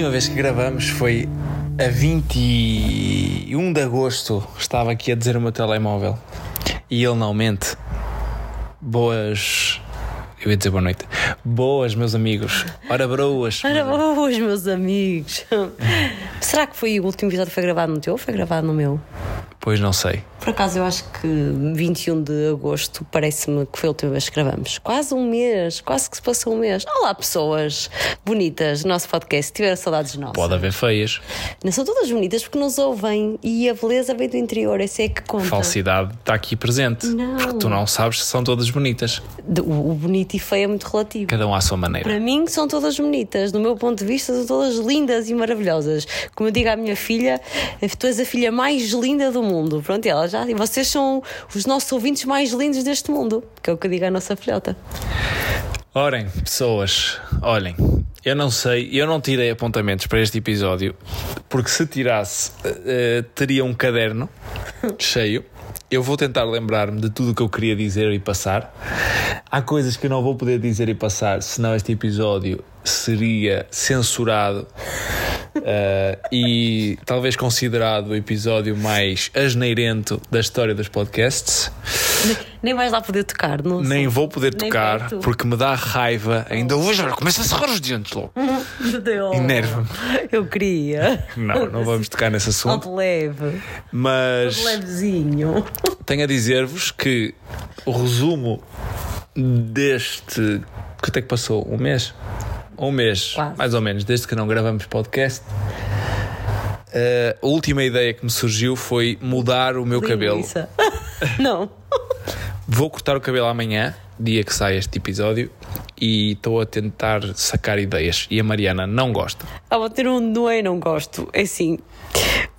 última vez que gravamos foi a 21 de agosto. Estava aqui a dizer o meu telemóvel e ele não mente. Boas. Eu ia dizer boa noite. Boas, meus amigos. Ora, broas. Ora, boas, meus amigos. Será que foi o último episódio que foi gravado no teu ou foi gravado no meu? Pois não sei. Por acaso eu acho que 21 de agosto parece-me que foi a última vez que gravamos. Quase um mês, quase que se passou um mês. Olá, pessoas bonitas do nosso podcast. Tiveram saudades nossas. Pode haver feias. Não são todas bonitas porque nos ouvem e a beleza vem do interior. Esse é que conta. Falsidade está aqui presente. Não. Porque tu não sabes se são todas bonitas. O bonito e feio é muito relativo. Cada um à sua maneira. Para mim são todas bonitas, do meu ponto de vista são todas lindas e maravilhosas. Como eu digo à minha filha, tu és a filha mais linda do mundo. Pronto, ela já, e vocês são os nossos ouvintes mais lindos deste mundo, que é o que eu digo à nossa filhota. Orem, pessoas, olhem. Eu não sei, eu não tirei apontamentos para este episódio, porque se tirasse, eh, teria um caderno cheio. Eu vou tentar lembrar-me de tudo o que eu queria dizer e passar. Há coisas que eu não vou poder dizer e passar, senão este episódio seria censurado eh, e talvez considerado o episódio mais asneirento da história dos podcasts. Nem vais lá poder tocar, não Nem vou poder Nem tocar porque me dá raiva. Ainda hoje, começa a serrar os dentes logo. Enerva-me. Eu queria. Não, não vamos tocar nesse assunto. Algo leve, Mas levezinho. tenho a dizer-vos que o resumo deste. Quanto é que passou? Um mês? Um mês, Quase. mais ou menos, desde que não gravamos podcast. eh, a última ideia que me surgiu foi mudar o meu cabelo. Não. Vou cortar o cabelo amanhã, dia que sai este episódio, e estou a tentar sacar ideias. E a Mariana não gosta. Ah, vou ter um não é, não gosto. É assim,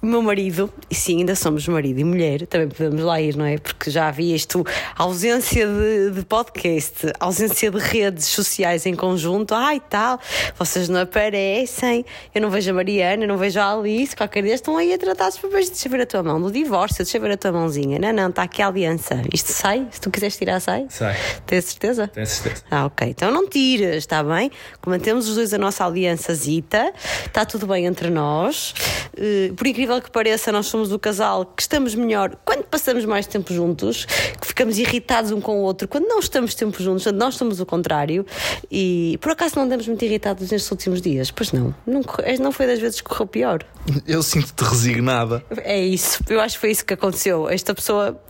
o meu marido, e sim, ainda somos marido e mulher, também podemos lá ir, não é? Porque já havia isto, ausência de, de podcast, ausência de redes sociais em conjunto, ai tal, vocês não aparecem, eu não vejo a Mariana, eu não vejo a Alice, qualquer dia estão aí a tratar os papéis, deixa ver a tua mão, do divórcio, deixa ver a tua mãozinha. Não, não, está aqui a aliança. Isto sai? Se tu quiseres tirar, sai? Sai. Tens certeza? Tenho certeza. Ah, ok. Então não tiras, está bem? Mantemos os dois a nossa aliançazita, está tudo bem entre nós. Eh, por incrível que pareça, nós somos o casal que estamos melhor quando passamos mais tempo juntos, que ficamos irritados um com o outro quando não estamos tempo juntos, quando nós somos o contrário. E por acaso não andamos muito irritados nestes últimos dias? Pois não. Não, não foi das vezes que correu pior. Eu sinto-te resignada. É isso, eu acho que foi isso que aconteceu. Esta pessoa,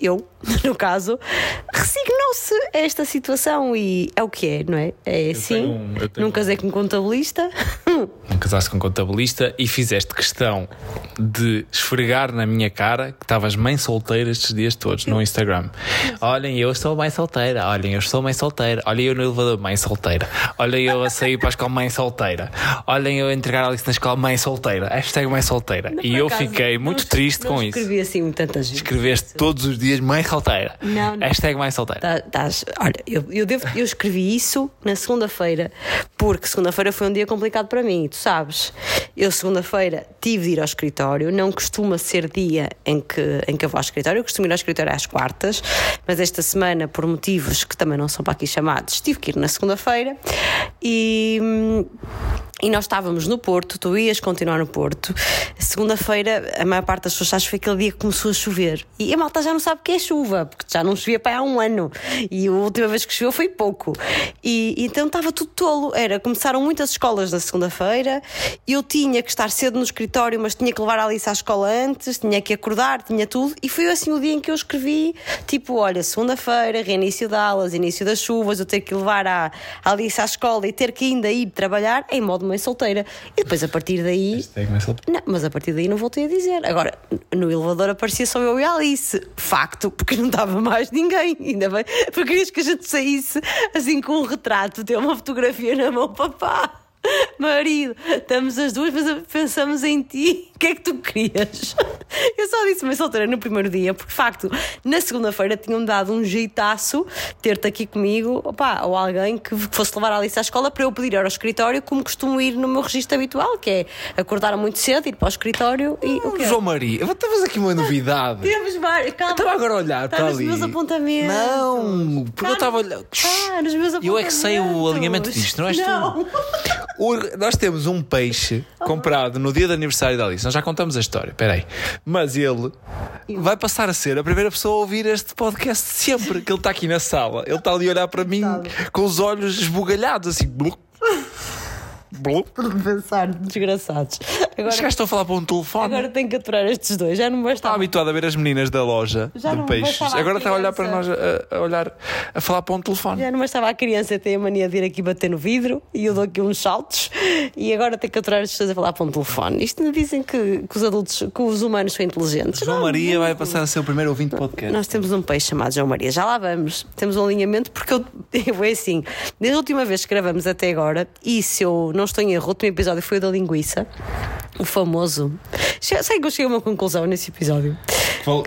eu, no caso, resignou-se a esta situação e é o que é, não é? É assim. um- tenho Num casei com um contabilista. Casaste com um contabilista e fizeste questão de esfregar na minha cara que estavas mãe solteira estes dias todos no Instagram. Olhem, eu estou mãe solteira. Olhem, eu estou mãe solteira. Olhem, eu no elevador, mãe solteira. Olhem, eu a sair para a escola, mãe solteira. Olhem, eu a entregar a Alice na escola, mãe solteira. Hashtag mãe solteira. e eu acaso, fiquei muito não- triste não com isso. Escrevi assim tantas vezes. Escreveste todos os dias mãe solteira. Não, não. Hashtag mãe solteira. Tá- tás- olha, eu, eu, devo- eu escrevi isso na segunda-feira, porque segunda-feira foi um dia complicado para mim, tu sabes. Eu, segunda-feira, tive de ir ao escritório, não costuma ser dia em que, em que eu vou ao escritório, eu costumo ir ao escritório às quartas, mas esta semana, por motivos que também não são para aqui chamados, tive que ir na segunda-feira e. E nós estávamos no Porto, tu ias continuar no Porto. Segunda-feira, a maior parte das pessoas acham que foi aquele dia que começou a chover. E a malta já não sabe o que é chuva, porque já não chovia para há um ano. E a última vez que choveu foi pouco. E, então estava tudo tolo. Era, começaram muitas escolas na segunda-feira. Eu tinha que estar cedo no escritório, mas tinha que levar a Alice à escola antes, tinha que acordar, tinha tudo. E foi assim o dia em que eu escrevi: tipo, olha, segunda-feira, reinício de aulas, início das chuvas, eu tenho que levar a, a Alice à escola e ter que ainda ir trabalhar em modo mãe solteira. E depois a partir daí. Hashtag mãe solteira. Não, mas a partir daí não voltei a dizer. Agora, no elevador aparecia só eu e a Alice. Facto, porque não estava mais ninguém. Ainda bem. Porque querias que a gente saísse assim com um retrato, ter uma fotografia na mão, papá. Marido, estamos as duas, mas pensamos em ti. O que é que tu querias? Eu só disse mãe solteira no primeiro dia, porque de facto, na segunda-feira tinham dado um jeitaço ter-te aqui comigo, opá, ou alguém que fosse levar a Alice à escola para eu poder ir ao escritório, como costumo ir no meu registro habitual, que é acordar muito cedo, ir para o escritório e o quê? João Maria, estavas aqui uma novidade. Temos vários. Calma. Estava agora a olhar para nos ali. meus apontamentos. Não, porque eu Tá estava a olhar. Ah, nos meus Eu é que sei o apontamentos. alinhamento disto, não és tu? O- nós temos um peixe comprado no dia de aniversário da Alice. Nós já contamos a história, peraí. Mas ele vai passar a ser a primeira pessoa a ouvir este podcast sempre. Que ele está aqui na sala. Ele está ali a olhar para mim com os olhos esbugalhados, assim. Pensar, desgraçados. Agora, Chegaste a falar para um telefone. agora tenho que aturar estes dois. Já não Estava bastava. habituado a ver as meninas da loja Já de não peixes. Agora está a olhar para nós, a, a olhar, a falar para um telefone. Já não bastava a criança ter a mania de vir aqui bater no vidro e eu dou aqui uns saltos e agora tenho que aturar as pessoas a falar para um telefone. Isto me dizem que, que os adultos, que os humanos são inteligentes. João Não, Maria vai passar a ser o primeiro ouvinte do podcast. Nós temos um peixe chamado João Maria, já lá vamos. Temos um alinhamento porque eu, eu é assim, desde a última vez que gravamos até agora, e se eu não estou em erro, o último episódio foi o da linguiça, o famoso. Sei que eu cheguei a uma conclusão nesse episódio.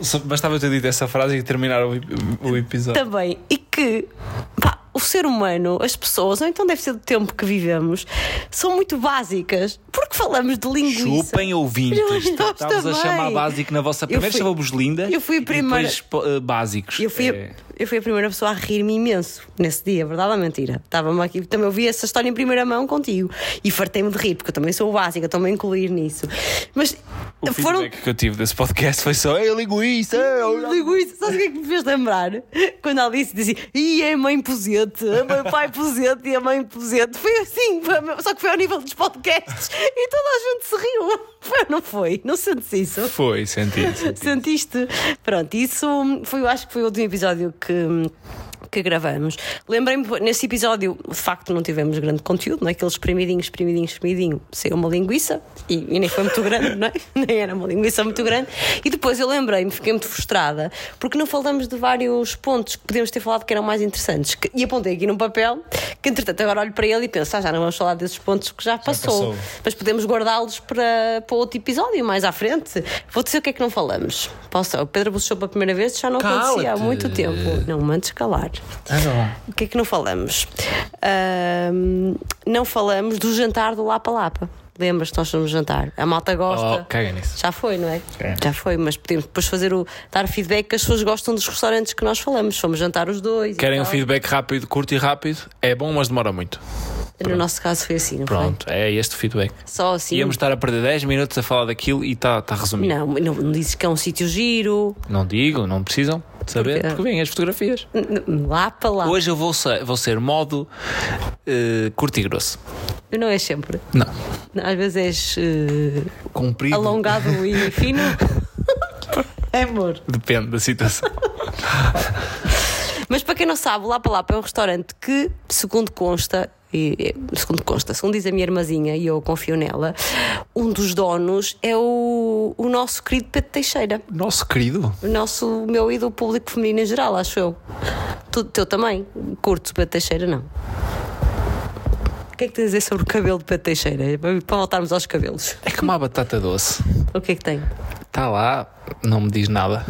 Só Bastava eu ter dito essa frase e terminar o, o episódio. Também, e que pá, ser humano, as pessoas, ou então deve ser do tempo que vivemos, são muito básicas porque falamos de linguiça. Chupem ouvintes. Estávamos a chamar básico na vossa. Eu Primeiro chamamos linda. eu fui a primeira- depois eh, básicos. Eu fui, É. a, eu fui a primeira pessoa a rir-me imenso nesse dia, verdade ou mentira? Estava-me aqui, também ouvi essa história em primeira mão contigo e fartei-me de rir, porque eu também sou básica, estou-me a incluir nisso. Mas O foram. feedback que eu tive desse podcast foi só: Ei, linguiça! ei, Linguiça, sabes o que é que me fez lembrar? Quando a Alice dizia, e é mãe posete, a mãe pai posete e a mãe posete. Foi assim, só que foi ao nível dos podcasts e toda a gente se riu. Foi não foi? Não sentes isso? Foi, senti. senti. Sentiste? Pronto, isso foi, eu acho que foi o último episódio que. Que gravamos. Lembrei-me, nesse episódio, de facto, não tivemos grande conteúdo, não é? Aqueles espremidinho, espremidinho, espremidinho, saiu uma linguiça e, e nem foi muito grande, não é? Nem era uma linguiça muito grande. E depois eu lembrei-me, fiquei muito frustrada, porque não falamos de vários pontos que podíamos ter falado que eram mais interessantes. Que- e apontei aqui num papel, que entretanto agora olho para ele e penso, ah, já não vamos falar desses pontos que já passou. passou. Mas podemos guardá-los para, para outro episódio mais à frente. Vou dizer o que é que não falamos. Posso, o Pedro Bussou pela primeira vez já não acontecia há muito tempo. Não me antes calar. Ah. O que é que não falamos? Ahm, não falamos do jantar do Lapa Lapa. Lembras-te, nós fomos jantar. A malta gosta. Oh, caga nisso. Já foi, não é? É. Já foi, mas podemos depois fazer o. dar feedback que as pessoas gostam dos restaurantes que nós falamos. Fomos jantar os dois. Querem um feedback rápido, curto e rápido? É bom, mas demora muito. No nosso caso foi assim, não Pronto, é este o feedback. foi? Só assim. Íamos estar a perder 10 minutos a falar daquilo e está tá resumido. Não, não, não dizes que é um sítio giro. Não digo, não precisam de saber, Porquê? porque vêm as fotografias. Lá para lá. Hoje eu vou ser, vou ser modo eh, curto e grosso. Não é sempre. Não. Às vezes és eh, Comprido. alongado e fino. é amor. Depende da situação. Mas para quem não sabe, lá para lá é um restaurante que, segundo consta, e, segundo consta, segundo diz a minha irmãzinha e eu confio nela, um dos donos é o, o nosso querido Pedro Teixeira. Nosso querido. O nosso, meu e do público feminino em geral, acho eu. Tu, teu também. Curto o Pedro Teixeira, não. O que é que tens a dizer sobre o cabelo de Pedro Teixeira? Para voltarmos aos cabelos. É como a batata doce. O que é que tem? Está lá, não me diz nada.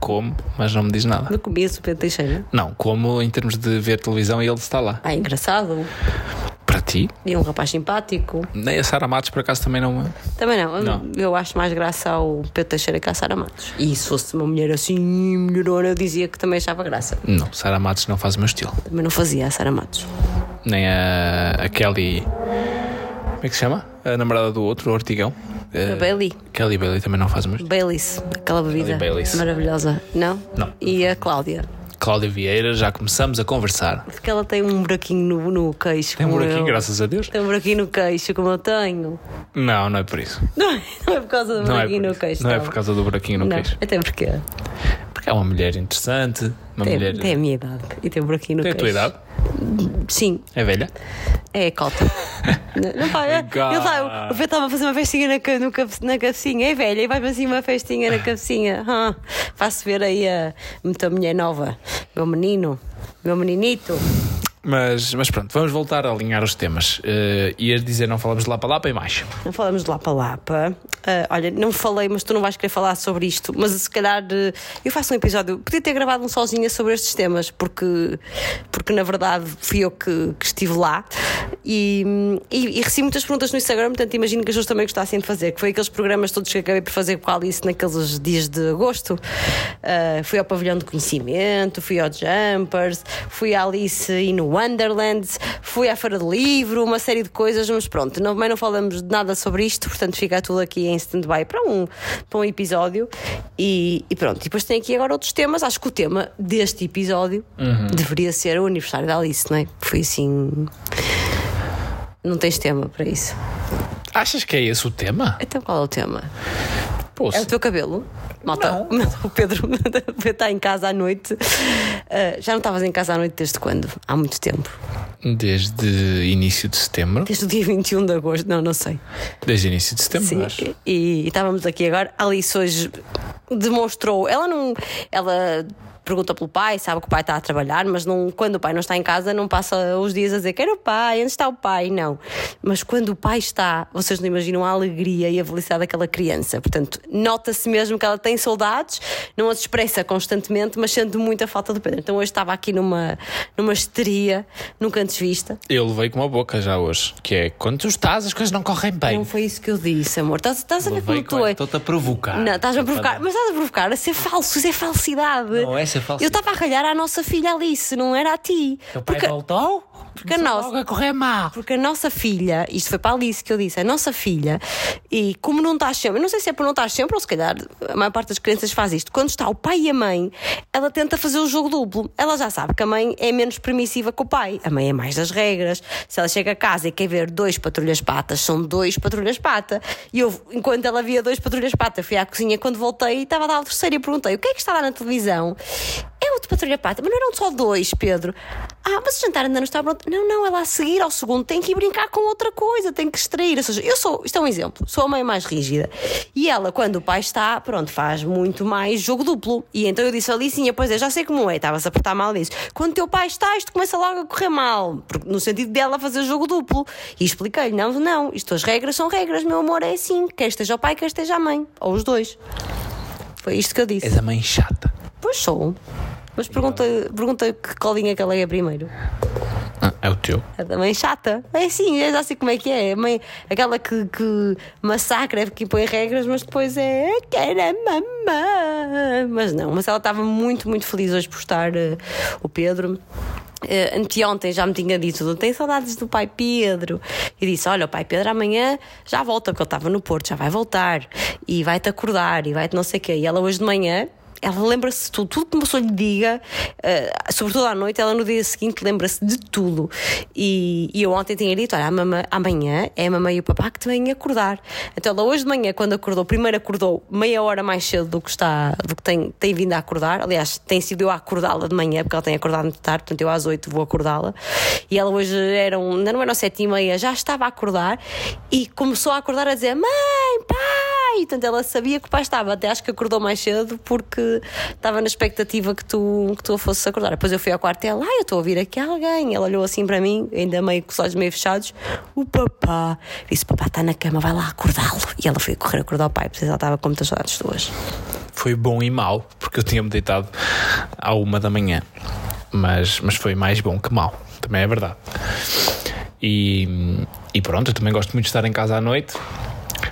Como, mas não me diz nada. No começo, o Pedro Teixeira. Não, como em termos de ver televisão e ele está lá. Ah, engraçado. Ti, E um rapaz simpático. nem a Sara Matos por acaso também não. Também não. Não. Eu acho mais graça ao Pedro Teixeira que à Sara Matos. E se fosse uma mulher assim, melhorona, eu dizia que também achava graça. Não, Sara Matos não faz o meu estilo. Também não fazia a Sara Matos. Nem a, a Kelly. Como é que se chama? A namorada do outro, o Ortigão. A Eh, Bailey. Kelly Bailey também não faz o meu estilo. Baileys, aquela bebida maravilhosa. Não? Não. E a Cláudia. Cláudia Vieira, já começamos a conversar. Porque ela tem um buraquinho no, no queixo. Tem um buraquinho, eu. graças a Deus. Tem um buraquinho no queixo, como eu tenho. Não, não é por isso. Não é, não é por causa do Não é buraquinho por, no queixo. não é por causa do buraquinho no Não, queixo. até porque Porque é uma mulher interessante, uma tem, mulher. tem a minha idade e tem um buraquinho no Tem a queixo. tua idade? Sim, É velha? É cota. não, não pá, é, ele tá, o Pedro estava a fazer uma festinha na, no na cabecinha. É velha, e vai fazer uma festinha na cabecinha. Ah, Faz-se ver aí a muita mulher nova. Meu menino, meu meninito. Mas, mas pronto, vamos voltar a alinhar os temas. Uh, ias dizer não falamos de lá para lá para mais. Não falamos de Lapa Lapa. Ah, olha, não falei, mas tu não vais querer falar sobre isto. Mas se calhar eh, eu faço um episódio. Podia ter gravado um sozinha sobre estes temas, porque, porque na verdade fui eu que, que estive lá. e, e, e recebi muitas perguntas no Instagram, portanto imagino que as pessoas também gostassem de fazer, que foi aqueles programas todos que acabei por fazer com a Alice naqueles dias de agosto. Uh, fui ao pavilhão de conhecimento, fui ao Jumpers, fui à Alice e no Wonderland, fui à Feira do Livro, uma série de coisas, mas pronto, não, também não falamos de nada sobre isto, portanto fica tudo aqui em stand-by para um, para um episódio. E, e pronto, e depois tem aqui agora outros temas. Acho que o tema deste episódio Uhum. deveria ser o aniversário da Alice, não é? Foi assim. Não tens tema para isso. Achas que é esse o tema? Então qual é o tema? Pô, É o teu cabelo? Malta, o Pedro está em casa à noite. Ah, já não estavas em casa à noite desde quando? Há muito tempo. desde início de setembro. Desde o dia 21 de agosto, não, não sei. Desde início de setembro, Sim, acho. e, e estávamos aqui agora. Alice hoje demonstrou. Ela não. Ela pergunta pelo pai, sabe que o pai está a trabalhar, mas não, quando o pai não está em casa, não passa os dias a dizer quero o pai, onde está o pai? Não. Mas quando o pai está, vocês não imaginam a alegria e a felicidade daquela criança. Portanto, nota-se mesmo que ela tem saudades, não as expressa constantemente, mas sente muita falta do Pedro. Então hoje estava aqui numa, numa histeria, nunca antes vista. Eu levei com uma boca já hoje, que é quando tu estás, as coisas não correm bem. Não foi isso que eu disse, amor. Estás, estás a ver como tu é. Estou-te a provocar. Não, estás-me a provocar, mas estás a provocar a ser falso, isso é falsidade. Não é ser falsidade. Eu estava a ralhar à nossa filha Alice, não era a ti. Teu pai Porque, voltou? porque a nossa- a correr mal. porque a nossa filha, isto foi para a Alice que eu disse, a nossa filha, e como não estás sempre, não sei se é por não estar sempre, ou se calhar a maior parte das crianças faz isto, quando está o pai e a mãe, ela tenta fazer o jogo duplo. Ela já sabe que a mãe é menos permissiva que o pai, a mãe é mais das regras. Se ela chega a casa e quer ver dois patrulhas patas, são dois patrulhas pata. E eu, enquanto ela via dois patrulhas pata, fui à cozinha quando voltei e estava a dar o terceiro e perguntei: o que é que está lá na televisão? É outro patrulha pata, mas não eram só dois, Pedro. Ah, mas o jantar ainda não está pronto. Não, não, ela a seguir ao segundo tem que ir brincar com outra coisa, tem que extrair. Ou seja, eu sou, isto é um exemplo, sou a mãe mais rígida. E ela, quando o pai está, pronto, faz muito mais jogo duplo. E então eu disse a Alicinha, pois é, já sei como é, estava-se a apertar mal disso. Quando teu pai está, isto começa logo a correr mal, no sentido dela fazer jogo duplo. E expliquei-lhe, não, não, isto as regras são regras, meu amor, é assim, quer esteja o pai, quer esteja a mãe, ou os dois. Foi isto que eu disse. És a mãe chata. Pois sou. Mas pergunta, pergunta que colinha que ela é primeiro. Ah, é o teu. Da mãe chata. É assim, eu já sei como é que é. Mãe, aquela que, que massacra, que impõe regras, mas depois é quero a mamãe. Mas não, mas ela estava muito, muito feliz hoje por estar eh, o Pedro. Uh, anteontem já me tinha dito, não tenho saudades do pai Pedro. E disse: Olha, o pai Pedro amanhã já volta, porque ele estava no Porto, já vai voltar e vai-te acordar e vai-te não sei o quê. E ela hoje de manhã ela lembra-se de tudo, tudo que uma pessoa lhe diga, eh, sobretudo à noite, ela no dia seguinte lembra-se de tudo. E, e eu ontem tinha dito: olha, mama- amanhã é a mamãe e o papá que te vêm acordar. Então ela hoje de manhã, quando acordou, primeiro acordou meia hora mais cedo do que, está, do que tem, tem vindo a acordar. Aliás, tem sido eu a acordá-la de manhã, porque ela tem acordado muito tarde, portanto eu às oito vou acordá-la. E ela hoje eram, ainda não eram sete e meia, já estava a acordar e começou a acordar a dizer: mãe, pai! Portanto, ela sabia que o pai estava, até acho que acordou mais cedo porque estava na expectativa que tu, que tu a fosses acordar. Depois eu fui ao quarto e ela, ah, eu estou a ouvir aqui alguém. Ela olhou assim para mim, ainda meio com os olhos meio fechados. O papá disse: Papá está na cama, vai lá acordá-lo. E ela foi correr acordar o pai, porque ela estava com muitas saudades tuas. Foi bom e mau, porque eu tinha-me deitado à uma da manhã. Mas, mas foi mais bom que mau, também é verdade. E, e pronto, eu também gosto muito de estar em casa à noite.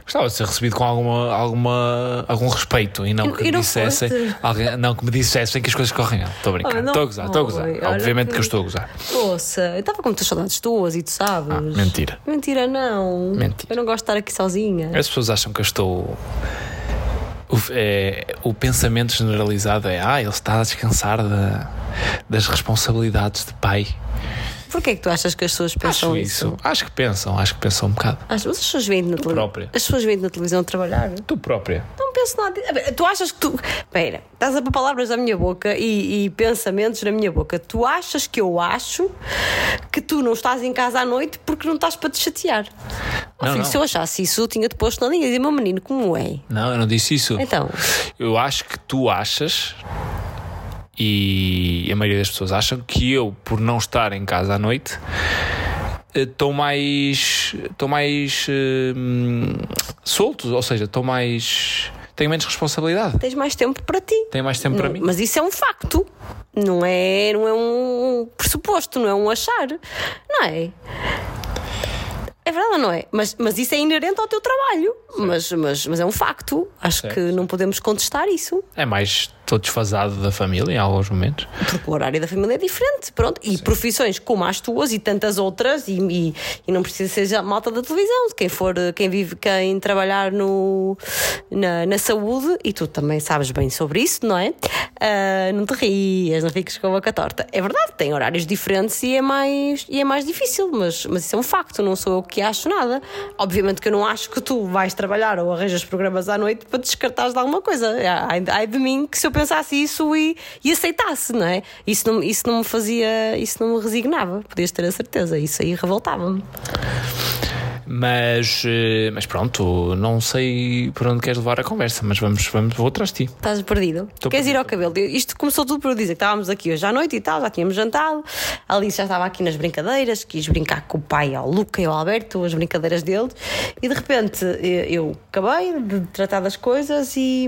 Gostava de ser recebido com alguma, alguma, algum respeito e não que me não dissessem alguém, não que me dissessem que as coisas correm mal. Estou a brincar, estou a gozar, estou a gozar. Obviamente que... que- eu estou a gozar. Poça, eu estava com muitas saudades tuas e tu sabes. Ah, mentira. Mentira, não. Mentira. Eu não gosto de estar aqui sozinha. As pessoas acham que eu estou. O, é, o pensamento generalizado é: ah, ele está a descansar da- das responsabilidades de pai. Porquê é que tu achas que as pessoas Acho pensam isso. Acho que pensam, acho que pensam um bocado. As, as pessoas vêm na televisão. As pessoas vêm na televisão trabalhar. Tu própria. Não penso nada. Tu achas que tu. Espera, estás a pôr palavras da minha boca e, e pensamentos na minha boca. Tu achas que eu acho que tu não estás em casa à noite porque não estás para te chatear? Oh, Não, filho, não. se eu achasse isso, eu tinha-te posto na linha e dizia, meu menino, como é? Não, eu não disse isso. Então, Eu acho que tu achas, e a maioria das pessoas acham, que eu, por não estar em casa à noite, eh, estou mais. estou mais. eh, hum, solto, ou seja, estou mais. tenho menos responsabilidade. tens mais tempo para ti. Tenho mais tempo para mim. Mas isso é um facto. Não é, não é um pressuposto, não é um achar. Não é? É verdade, ou não é? Mas, mas isso é inerente ao teu trabalho. Mas, mas, mas é um facto. Acho Certo. que não podemos contestar isso. É mais estou desfasado da família em alguns momentos. Porque o horário da família é diferente, pronto. E profissões como as tuas e tantas outras, e, e, e não precisa ser já malta da televisão, quem for, quem vive, quem trabalhar no, na, na saúde, e tu também sabes bem sobre isso, não é? Ah, não te rias, não fiques com a boca torta. É verdade, tem horários diferentes e é mais, e é mais difícil, mas, mas isso é um facto, não sou eu que acho nada. Obviamente que eu não acho que tu vais trabalhar ou arranjas programas à noite para descartares de alguma coisa. Ai, ai de mim que se eu pensasse isso e, e aceitasse, não é? Isso não, isso não me fazia, isso não me resignava, podias ter a certeza, isso aí revoltava-me. Mas, eh, mas pronto, não sei por onde queres levar a conversa, mas vamos, vamos vou atrás de ti. Estás perdido? Estou Queres ir perdido. ao cabelo? Isto começou tudo por eu dizer que estávamos aqui hoje à noite e tal, já tínhamos jantado. A Alice já estava aqui nas brincadeiras, quis brincar com o pai, ao Luca e ao Alberto, as brincadeiras deles. E de repente eh, eu acabei de tratar das coisas e.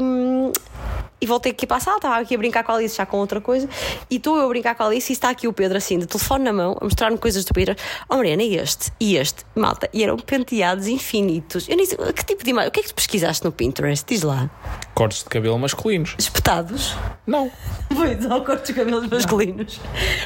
E voltei aqui para a sala, estava aqui a brincar com a Alice já com outra coisa, e estou eu a brincar com a Alice e está aqui o Pedro assim, de telefone na mão, a mostrar-me coisas do Pedro. Oh Mariana, e este? E este? Malta, e eram penteados infinitos. Eu nem sei, que tipo de imagem? O que é que tu pesquisaste no Pinterest? Diz lá. Cortes de cabelo masculinos. Espetados? Não. Pois, ao corte dos cabelos masculinos.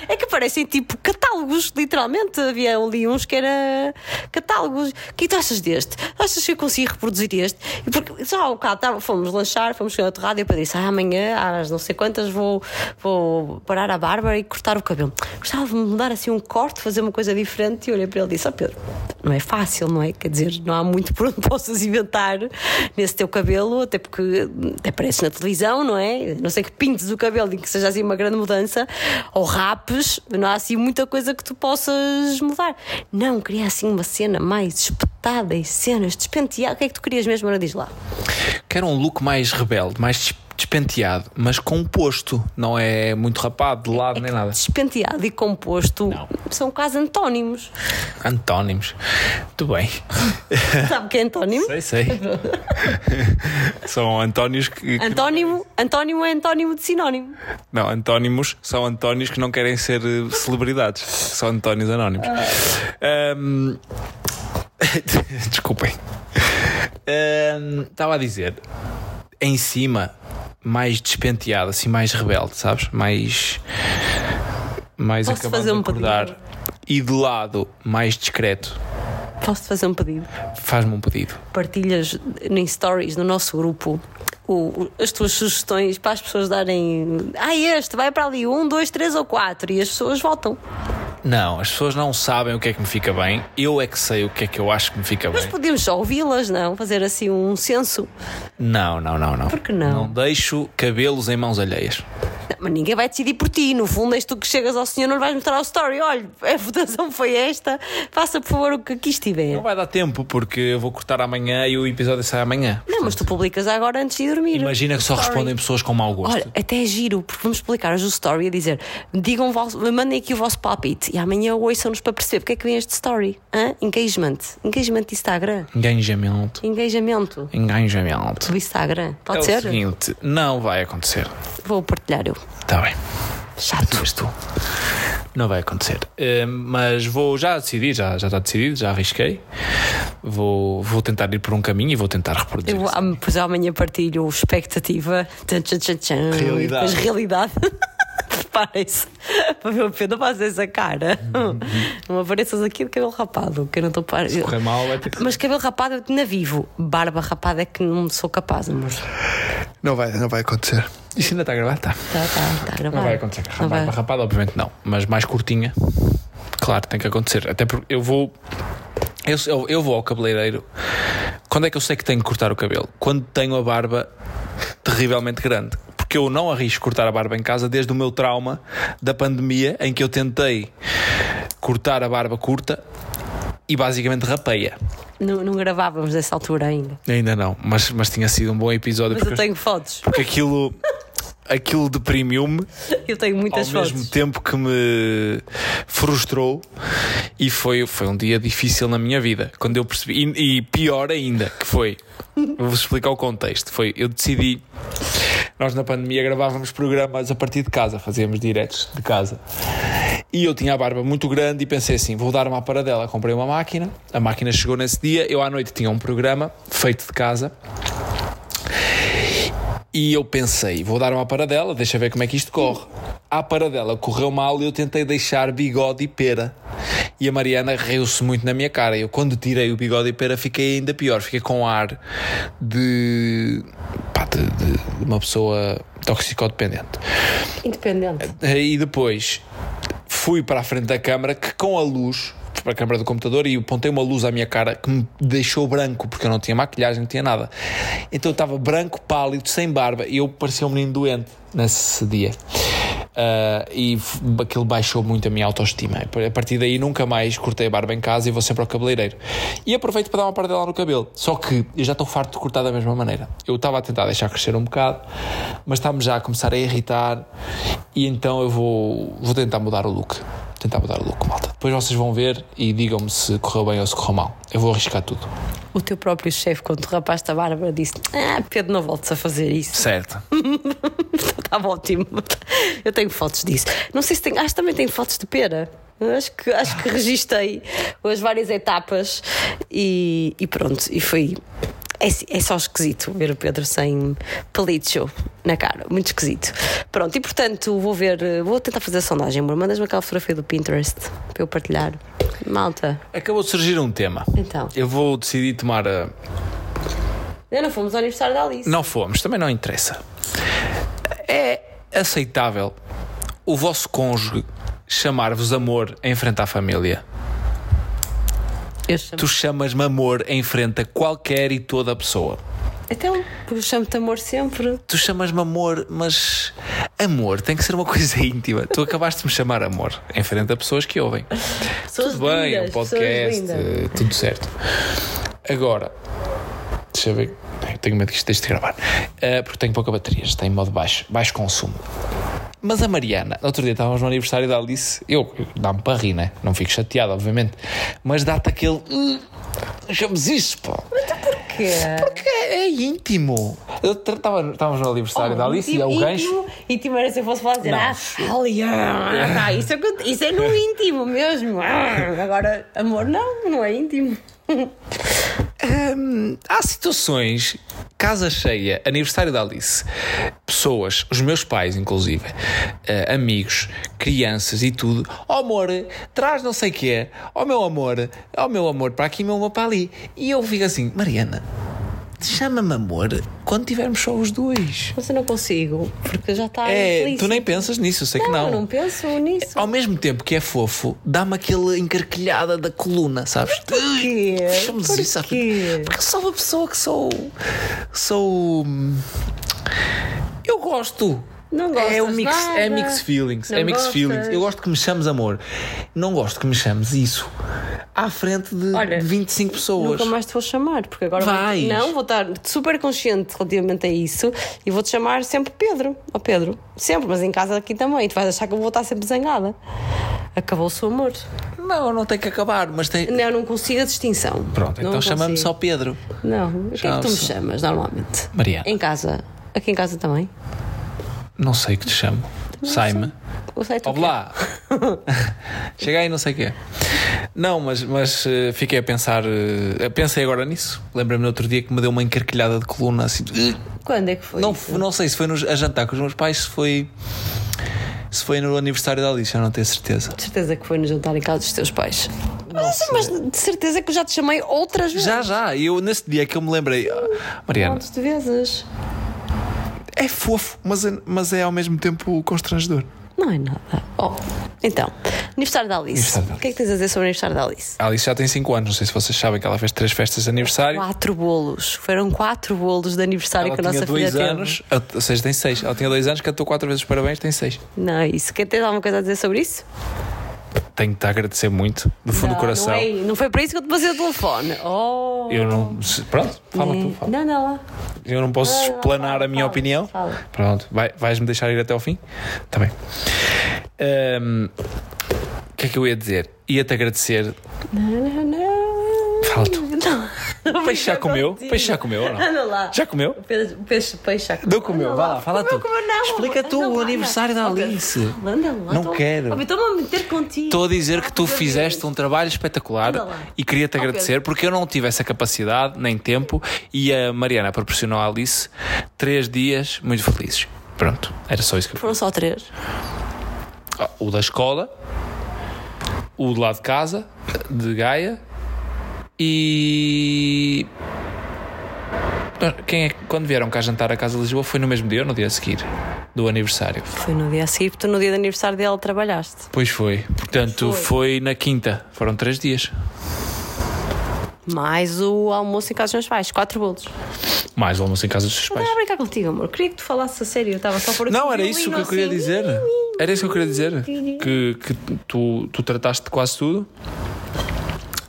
É que parecem tipo catálogos, literalmente. Havia ali uns que era catálogos. O que tu achas deste? Achas que eu consigo reproduzir este? E porque só ao bocado tava- fomos lanchar, fomos chegar ao rádio e eu disse: ah, amanhã, às não sei quantas, vou, vou parar a barba e cortar o cabelo. Gostava de mudar assim um corte, fazer uma coisa diferente. E olhei para ele e disse: Ó Pedro, não é fácil, não é? Quer dizer, não há muito por onde possas inventar nesse teu cabelo, até porque até na televisão, não é? Não sei que pintes o cabelo e que seja assim uma grande mudança, ou rapes, não há assim muita coisa que tu possas mudar. Não, queria assim uma cena mais espetada e cenas, despenteada. O que é que tu querias mesmo? Agora diz lá. Quero um look mais rebelde, mais des- despenteado, mas composto. Não é muito rapado de lado nem nada. Despenteado e composto Não. são quase antónimos. Antónimos. Muito bem. Sabe o que é antónimo? Sei, sei. São Antónios que. Antónimo, antónimo é antónimo de sinónimo. Não, antónimos são Antónios que não querem ser eh, celebridades. São Antónios anónimos. Ahm, Desculpem. Ahm, Estava a dizer, em cima, mais despenteado, assim, mais rebelde, sabes? Mais. Mais Posso acabado fazer de um acordar. pedido? E de lado, mais discreto. Posso-te fazer um pedido? Faz-me um pedido. Partilhas em stories no nosso grupo o- as tuas sugestões para as pessoas darem. Ah, este, vai para ali, um, dois, três ou quatro, e as pessoas votam. Não, as pessoas não sabem o que é que me fica bem. Eu é que sei o que é que eu acho que me fica Mas bem. podíamos só ouvi-las, não? Fazer assim um censo. Não, não, não, não. Por que não? Não deixo cabelos em mãos alheias. Não, mas ninguém vai decidir por ti. No fundo, és tu que chegas ao senhor, não lhe vais mostrar o story. Olha, a votação foi esta, faça por favor o que aqui estiver. Não vai dar tempo porque eu vou cortar amanhã e o episódio sai amanhã. Não, mas tu publicas agora antes de ir dormir. Imagina que só Story. respondem pessoas com mau gosto. Olha, até é giro, porque vamos publicar hoje o story a dizer: digam, mandem aqui o vosso palpite e amanhã ouçam-nos para perceber porque é que vem este story. Hã? Engagement. Engagement de Instagram. Engajamento. Engajamento Engajamento. do Instagram. Pode é ser? o seguinte, não vai acontecer. Vou partilhar eu. Está bem. Chato. És tu. Não vai acontecer. Eh, mas vou já decidir, já, já está decidido, já arrisquei. Vou, vou tentar ir por um caminho e vou tentar reproduzir. Eu am- pois amanhã partilho expectativa. Tchan, tchan, tchan. Realidade. Realidade. Para ver o Pedro fazer essa cara. Não apareças aqui de cabelo rapado, que eu não estou para. Se correr mal, vai que. Mas cabelo rapado eu ainda vivo. Barba rapada é que não sou capaz, amor. Não vai, não vai acontecer. Isso ainda está a gravar? Está. Tá, tá, tá a gravar. Não vai acontecer. Não vai. Rapada, rapada, obviamente não. Mas mais curtinha, claro, tem que acontecer. Até porque eu vou. Eu, eu, eu vou ao cabeleireiro. Quando é que eu sei que tenho que cortar o cabelo? Quando tenho a barba terrivelmente grande. Porque eu não arrisco cortar a barba em casa desde o meu trauma da pandemia, em que eu tentei cortar a barba curta e basicamente rapei-a. Não, não gravávamos nessa altura ainda. Ainda não, mas, mas tinha sido um bom episódio Mas eu tenho fotos. porque aquilo, aquilo deprimiu-me Eu tenho ao muitas mesmo fotos. tempo que me frustrou e foi, foi um dia difícil na minha vida quando eu percebi e, e pior ainda que foi vou-vos explicar o contexto foi eu decidi nós na pandemia gravávamos programas a partir de casa fazíamos diretos de casa E eu tinha a barba muito grande e pensei assim: vou dar uma paradela. Comprei uma máquina, a máquina chegou nesse dia. Eu à noite tinha um programa feito de casa. E eu pensei, vou dar uma paradela, deixa ver como é que isto corre. A paradela correu mal e eu tentei deixar bigode e pera. E a Mariana riu-se muito na minha cara. Eu, quando tirei o bigode e pera, fiquei ainda pior. Fiquei com ar de. pá, de, de uma pessoa toxicodependente. Independente. E depois fui para a frente da câmara que com a luz para a câmara do computador e pontei uma luz à minha cara que me deixou branco porque eu não tinha maquilhagem, não tinha nada. Então eu estava branco, pálido, sem barba e eu parecia um menino doente nesse dia. Uh, e aquilo baixou muito a minha autoestima. A partir daí nunca mais cortei a barba em casa e vou sempre ao cabeleireiro. E aproveito para dar uma paradela no cabelo. Só que eu já estou farto de cortar da mesma maneira. Eu estava a tentar deixar crescer um bocado, mas está-me já a começar a irritar e então eu vou, vou tentar mudar o look. Tentar mudar o look, malta. Depois vocês vão ver e digam-me se correu bem ou se correu mal. Eu vou arriscar tudo. O teu próprio chefe, quando tu rapaste a barba, disse: Ah, Pedro, não voltes a fazer isso. Certo. Estava ótimo. Eu tenho fotos disso. Não sei se tenho. Acho que também tenho fotos de pera. Acho que, acho que registrei as várias etapas e, e pronto. E foi. É, é só esquisito ver o Pedro sem palicho na cara. Muito esquisito. Pronto, e portanto vou ver. Vou tentar fazer a sondagem, amor. Mandas-me aquela fotografia do Pinterest para eu partilhar. Malta. Acabou de surgir um tema. Então. Eu vou decidir tomar a. Não fomos ao aniversário da Alice. Não fomos, também não interessa. É aceitável o vosso cônjuge chamar-vos amor em frente à família? Tu chamas-me amor em frente a qualquer e toda a pessoa. Então, eu chamo-te amor sempre. Tu chamas-me amor, mas amor tem que ser uma coisa íntima. Tu acabaste de me chamar amor em frente a pessoas que ouvem. Pessoas tudo bem, é um lindas, podcast, lindas. tudo certo. Agora, deixa eu ver. Tenho medo que isto deixe de gravar. Eh, porque tenho pouca bateria, está em modo baixo, baixo consumo. Mas a Mariana, outro dia estávamos no aniversário da Alice, eu dá-me para rir, né? Não fico chateado, obviamente, mas dá-te aquele. "Hum, isso, pá. Que Porque é, é íntimo. Estávamos no aniversário da Alice e é o gancho. íntimo, íntimo era se eu fosse falar dizer, ah, ali, ah, isso, é, isso é no íntimo mesmo. Ah, agora, amor, não, não é íntimo. Hum, há situações, casa cheia, aniversário da Alice, pessoas, os meus pais, inclusive, eh, amigos, crianças e tudo. Oh amor, traz não sei o quê. Oh meu amor, oh meu amor, para aqui, meu amor, para ali. E eu fico assim, Mariana, chama-me amor quando tivermos só os dois. Mas eu não consigo, porque já está É, infeliz. tu nem pensas nisso, eu sei que não, não. eu não penso nisso. Ao mesmo tempo que é fofo, dá-me aquela encarquilhada da coluna, sabes? Porquê? Chamamos isso à Porquê? frente. Porque sou uma pessoa que sou. Sou. hum, Eu gosto. Não é o gostas mix, nada. é mixed feelings. Não é mixed gostas. feelings. Eu gosto que me chames amor. Não gosto que me chames isso à frente de Olha, 25 pessoas. Nunca mais te vou chamar, porque agora Vais. Vou, não, vou estar super consciente relativamente a isso e vou-te chamar sempre Pedro. Ó Pedro, sempre, mas em casa aqui também. Tu vais achar que eu vou estar sempre zangada. Acabou-se o amor. Não, não tem que acabar, mas tem. Não, não consigo a distinção. Pronto, Não então chama-me só Pedro. Não, o que é que tu me chamas normalmente? Mariana. Em casa. Aqui em casa também. Não sei o que te chamo. Sai-me. Eu sei tu Ouve lá. Chega aí, não sei o quê. Não, mas, mas eh, fiquei a pensar. eh, pensei agora nisso. Lembrei-me no outro dia que me deu uma encarquilhada de coluna assim. de- Quando é que foi? Não, isso? não sei se foi no, a jantar com os meus pais, se foi. Se foi no aniversário da Alice, já não tenho certeza. De certeza que foi no jantar em casa dos teus pais. Mas, mas de certeza que eu já te chamei outras vezes. Já, já. E eu, nesse dia que eu me lembrei. ah, Mariana, de vezes. É fofo, mas é, mas é ao mesmo tempo constrangedor. Não é nada. Oh, então, aniversário da Alice. Aniversário da O que é que tens a dizer sobre o aniversário da Alice? A Alice já tem 5 anos, não sei se vocês sabem que ela fez três festas de aniversário. Quatro bolos. Foram quatro bolos de aniversário Ela que a nossa dois filha anos, ou seja, tem seis. Ela tinha dois anos, cantou quatro vezes os parabéns, tem seis. teve. Não, é isso. Quer ter alguma coisa a dizer sobre isso? Tenho-te a agradecer muito, do fundo não, do coração. Não, é, não foi para isso que eu te passei o telefone. Oh. Eu não. Pronto, fala tu, fala. Não, não. Eu não posso Não, não, explanar fala, a minha fala, opinião. fala. Pronto, vai, vais-me deixar ir até ao fim? Está bem. Ahm, O que é que eu ia dizer? Ia-te agradecer. Não, não, não. Fala tu. O peixe já comeu? O peixe já comeu ou não? Anda lá. Já comeu? O peixe, o peixe, peixe já Não comeu, vá lá, fala comeu, tu. Comeu, não, Explica anda tu o aniversário da anda. Alice. Anda lá. Não tô- quero. Estou-me a meter contigo. Estou a dizer que tu Outra fizeste um trabalho espetacular e queria-te agradecer porque eu não tive essa capacidade nem tempo e a Mariana proporcionou à Alice três dias muito felizes. Pronto, era só isso que eu Foram só três. Ah, O da escola, o de lá de casa, de Gaia e. Quem é quando vieram cá jantar à Casa de Lisboa, foi no mesmo dia ou no dia a seguir do aniversário? Foi no dia a seguir, porque no dia de aniversário dela trabalhaste. Pois foi. Portanto, Foi. foi na quinta. Foram três dias. Mais o almoço em casa dos meus pais, quatro bolos. Mais o almoço em casa dos seus Não pais. estava a brincar contigo, amor. Queria que tu falasses a sério. Eu estava só por aqui. Não, era isso que eu queria assim. dizer. Era isso que eu queria dizer. Que, que tu, tu trataste de quase tudo.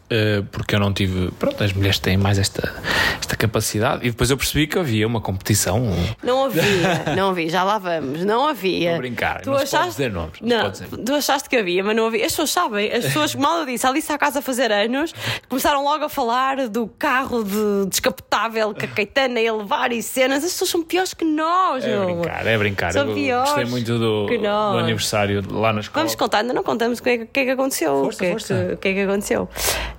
Eh, porque eu não tive. Pronto, as mulheres têm mais esta, esta capacidade. E depois eu percebi que havia uma competição. Não havia, não havia, já lá vamos, não havia. A brincar, não se pode dizer nomes, não Não, dizer. tu achaste que havia, mas não havia. As pessoas sabem, as pessoas, mal eu disse, ali está a casa a fazer anos, começaram logo a falar do carro de descapotável que a Caetana ia levar e cenas. As pessoas são piores que nós, É amor. brincar, é brincar. São eu piores gostei muito do, do aniversário lá na escola. Vamos contar, ainda não contamos o que é, que- aconteceu. Força, o, que é que é que aconteceu.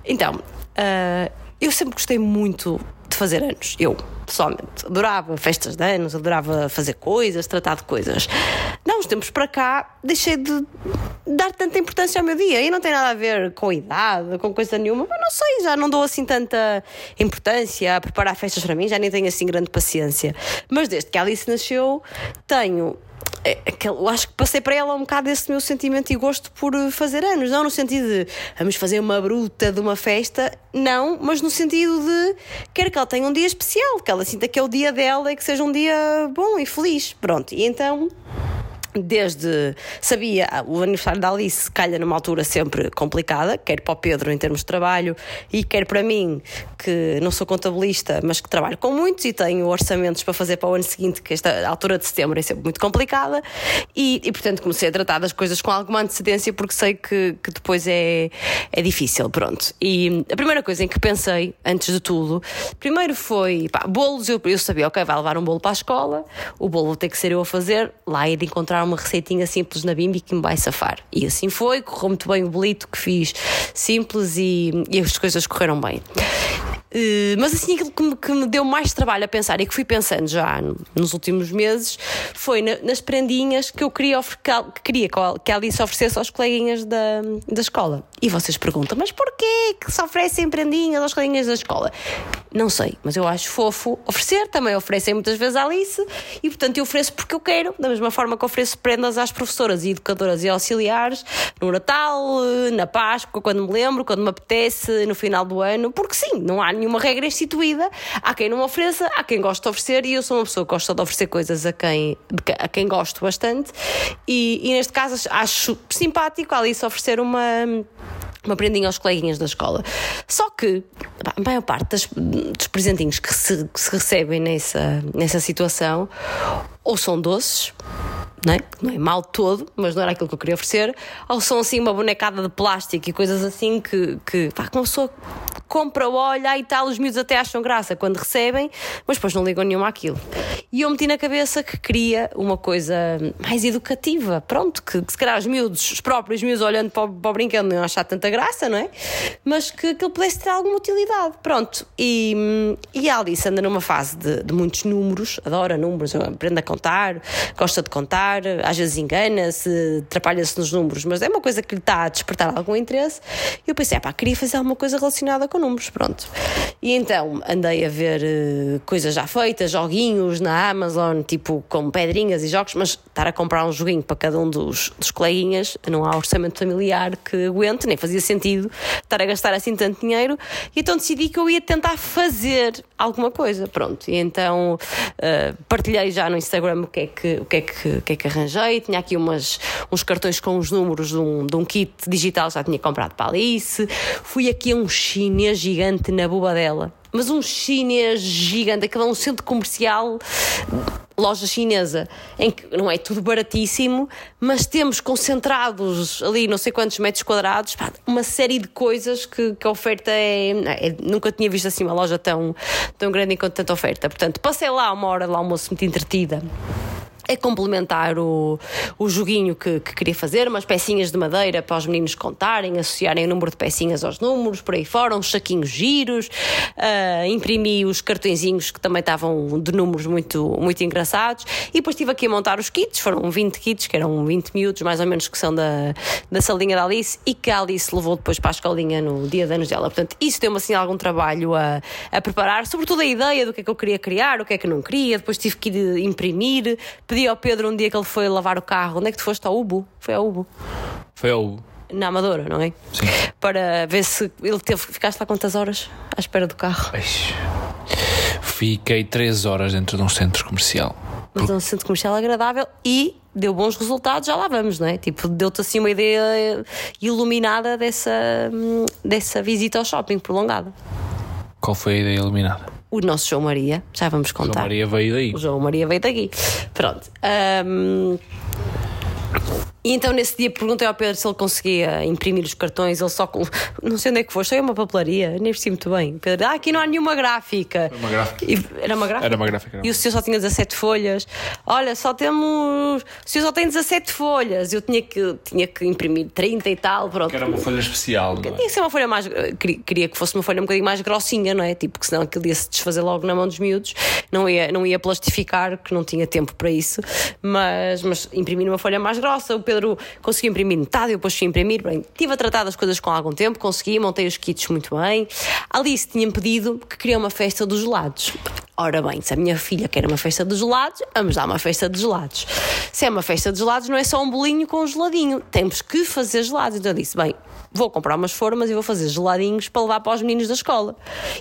Então, ah, eu sempre gostei muito de fazer anos. Eu, pessoalmente, adorava festas de anos, adorava fazer coisas, tratar de coisas. Não, uns tempos para cá, deixei de dar tanta importância ao meu dia. E não tem nada a ver com idade, com coisa nenhuma. Mas não sei, já não dou assim tanta importância a preparar festas para mim, já nem tenho assim grande paciência. Mas desde que a Alice nasceu, tenho eu acho que passei para ela um bocado esse meu sentimento e gosto por eh, fazer anos, não no sentido de vamos fazer uma bruta de uma festa, não, mas no sentido de quero que ela tenha um dia especial, que ela sinta que é o dia dela e que seja um dia bom e feliz. Pronto, e então desde sabia o aniversário da Alice calha numa altura sempre complicada, quer para o Pedro em termos de trabalho e quer para mim que não sou contabilista, mas que trabalho com muitos e tenho orçamentos para fazer para o ano seguinte, que esta altura de setembro é sempre muito complicada e, e, portanto comecei a tratar das coisas com alguma antecedência porque sei que, que depois é, é difícil, pronto. E a primeira coisa em que pensei, antes de tudo, primeiro foi pá, bolos, eu, eu sabia, ok, vai levar um bolo para a escola, o bolo vou ter que ser eu a fazer, lá ia de encontrar uma receitinha simples na Bimbi que me vai safar. E assim foi, correu muito bem o bolito que fiz, simples e, e as coisas correram bem. Eh, mas assim, aquilo que me, que me deu mais trabalho a pensar e que fui pensando já no- nos últimos meses foi na- nas prendinhas que eu queria, que, queria que a- Alice oferecesse aos coleguinhas da, da escola. E vocês perguntam, mas porquê que se oferecem prendinhas aos coleguinhas da escola? Não sei, mas eu acho fofo oferecer, também oferecem muitas vezes à Alice e portanto eu ofereço porque eu quero, da mesma forma que ofereço prendas às professoras e educadoras e auxiliares no Natal, eh, na Páscoa, quando me lembro, quando me apetece, no final do ano, porque sim, não há nenhuma regra instituída, há quem não ofereça, há quem goste de oferecer e eu sou uma pessoa que gosta de oferecer coisas a quem, a quem gosto bastante e, e neste caso acho simpático a Alice oferecer uma uma prendinha aos coleguinhas da escola. Só que a maior parte das- dos presentinhos que se, que se recebem nessa, nessa situação ou são doces, não é? não é mal todo, mas não era aquilo que eu queria oferecer, ou são assim uma bonecada de plástico e coisas assim que, que, pá, que uma pessoa compra, olha e tal, os miúdos até acham graça quando recebem, mas depois não ligam nenhuma àquilo. E eu meti na cabeça que queria uma coisa mais educativa, pronto, que, que se calhar os miúdos, os próprios miúdos olhando para o, para o brinquedo não iam achar tanta graça, não é? Mas que aquilo pudesse ter alguma utilidade, pronto. E, e a Alice anda numa fase de, de muitos números, adora números, aprende a contar, gosta de contar, às vezes engana-se, atrapalha-se nos números, mas é uma coisa que lhe está a despertar algum interesse. E eu pensei, pá, queria fazer alguma coisa relacionada com números, pronto. E então andei a ver eh, coisas já feitas, joguinhos na Amazon, tipo com pedrinhas e jogos, mas estar a comprar um joguinho para cada um dos, dos coleguinhas, não há orçamento familiar que aguente, nem fazia sentido estar a gastar assim tanto dinheiro. E então decidi que eu ia tentar fazer alguma coisa, pronto. E então eh, partilhei já no Instagram o que é que, o que, é que, o que, é que arranjei. Tinha aqui umas, uns cartões com os números de um, de um kit digital, já tinha comprado para a Alice. Fui aqui a um chinês gigante na Bobadela, mas um chinês gigante, aquele é um centro comercial, loja chinesa, em que não é tudo baratíssimo, mas temos concentrados ali não sei quantos metros quadrados, pá, uma série de coisas que, que a oferta é, é, Nunca tinha visto assim uma loja tão, tão grande enquanto tanta oferta. Portanto, passei lá uma hora de almoço muito entretida é complementar o, o joguinho que, que, queria fazer, umas pecinhas de madeira para os meninos contarem, associarem o número de pecinhas aos números, por aí fora, uns saquinhos giros, uh, imprimi os cartõezinhos que também estavam de números muito, muito engraçados e depois estive aqui a montar os kits, foram 20 kits, que eram 20 miúdos mais ou menos que são da, da salinha da Alice e que a Alice levou depois para a escolinha no dia de anos dela. Portanto, isso deu-me assim algum trabalho a, a preparar, sobretudo a ideia do que é que eu queria criar, o que é que não queria, depois tive que ir imprimir, pedi ao Pedro um dia que ele foi lavar o carro. Onde é que tu foste? Ao Ubu? Foi ao Ubu. Foi ao Ubu. Na Amadora, não é? Sim. Para ver se ele teve. Ficaste lá quantas horas à espera do carro? Fiquei 3 horas dentro de um centro comercial. Mas é um centro comercial agradável e deu bons resultados, já lá vamos, não é? Tipo, deu-te assim uma ideia iluminada dessa, dessa visita ao shopping prolongada. Qual foi a ideia iluminada? O nosso João Maria, já vamos contar. O João Maria veio daí. O João Maria veio daqui. Pronto. Um, e então nesse dia perguntei ao Pedro se ele conseguia imprimir os cartões, ele só com. Não sei onde é que foi, foi uma papelaria, nem percebi muito bem. Pedro, ah, aqui não há nenhuma gráfica. Uma gráfica. E, era uma gráfica? Era uma gráfica. E o senhor só tinha 17 folhas. Olha, só temos. O senhor só tem 17 folhas. Eu tinha que, tinha que imprimir 30 e tal. Pronto. Que era uma folha especial. Não é? Tinha que ser uma folha mais. Queria que fosse uma folha um bocadinho mais grossinha, não é? Tipo, que senão aquilo ia se desfazer logo na mão dos miúdos. Não ia, não ia plastificar, que não tinha tempo para isso. Mas, mas imprimir uma folha mais grossa. O Pedro conseguiu imprimir metade, eu depois fui imprimir. Bem, estive a tratar das coisas com algum tempo, consegui, montei os kits muito bem. Alice tinha-me pedido que queria uma festa dos gelados. Ora bem, se a minha filha quer uma festa de gelados, vamos dar uma festa de gelados. Se é uma festa de gelados, não é só um bolinho com um geladinho. Temos que fazer gelados. Então eu disse: bem, vou comprar umas formas e vou fazer geladinhos para levar para os meninos da escola.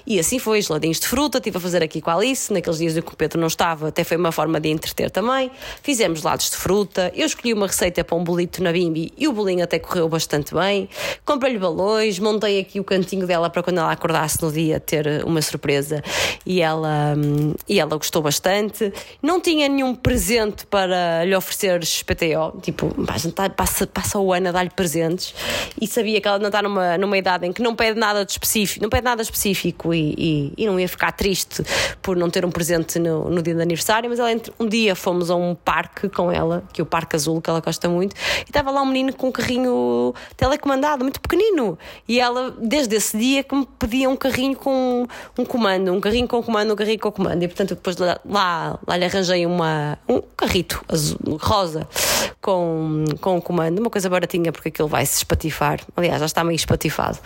E assim foi, geladinhos de fruta, estive a fazer aqui com a Alice, naqueles dias em que o Pedro não estava, até foi uma forma de entreter também. Fizemos gelados de fruta, eu escolhi uma receita para um bolito na Bimbi e o bolinho até correu bastante bem. Comprei-lhe balões, montei aqui o cantinho dela para quando ela acordasse no dia ter uma surpresa. E ela, hum, e ela gostou bastante. Não tinha nenhum presente para lhe oferecer XPTO, tipo, passa, passa o ano a dar-lhe presentes. E sabia que ela não está numa, numa idade em que não pede nada de específico, não pede nada específico e, e, e não ia ficar triste por não ter um presente no, no dia de aniversário, mas ela, um dia fomos a um parque com ela, que é o Parque Azul, que ela gosta muito, e estava lá um menino com um carrinho telecomandado, muito pequenino. E ela, desde esse dia, que me pedia um carrinho com um comando, um carrinho com comando, um carrinho com comando. E portanto, depois lá, lá, lá lhe arranjei uma, um carrito azul, rosa com, com um comando, uma coisa baratinha, porque aquilo vai se espatifar. Aliás, já está meio espatifado.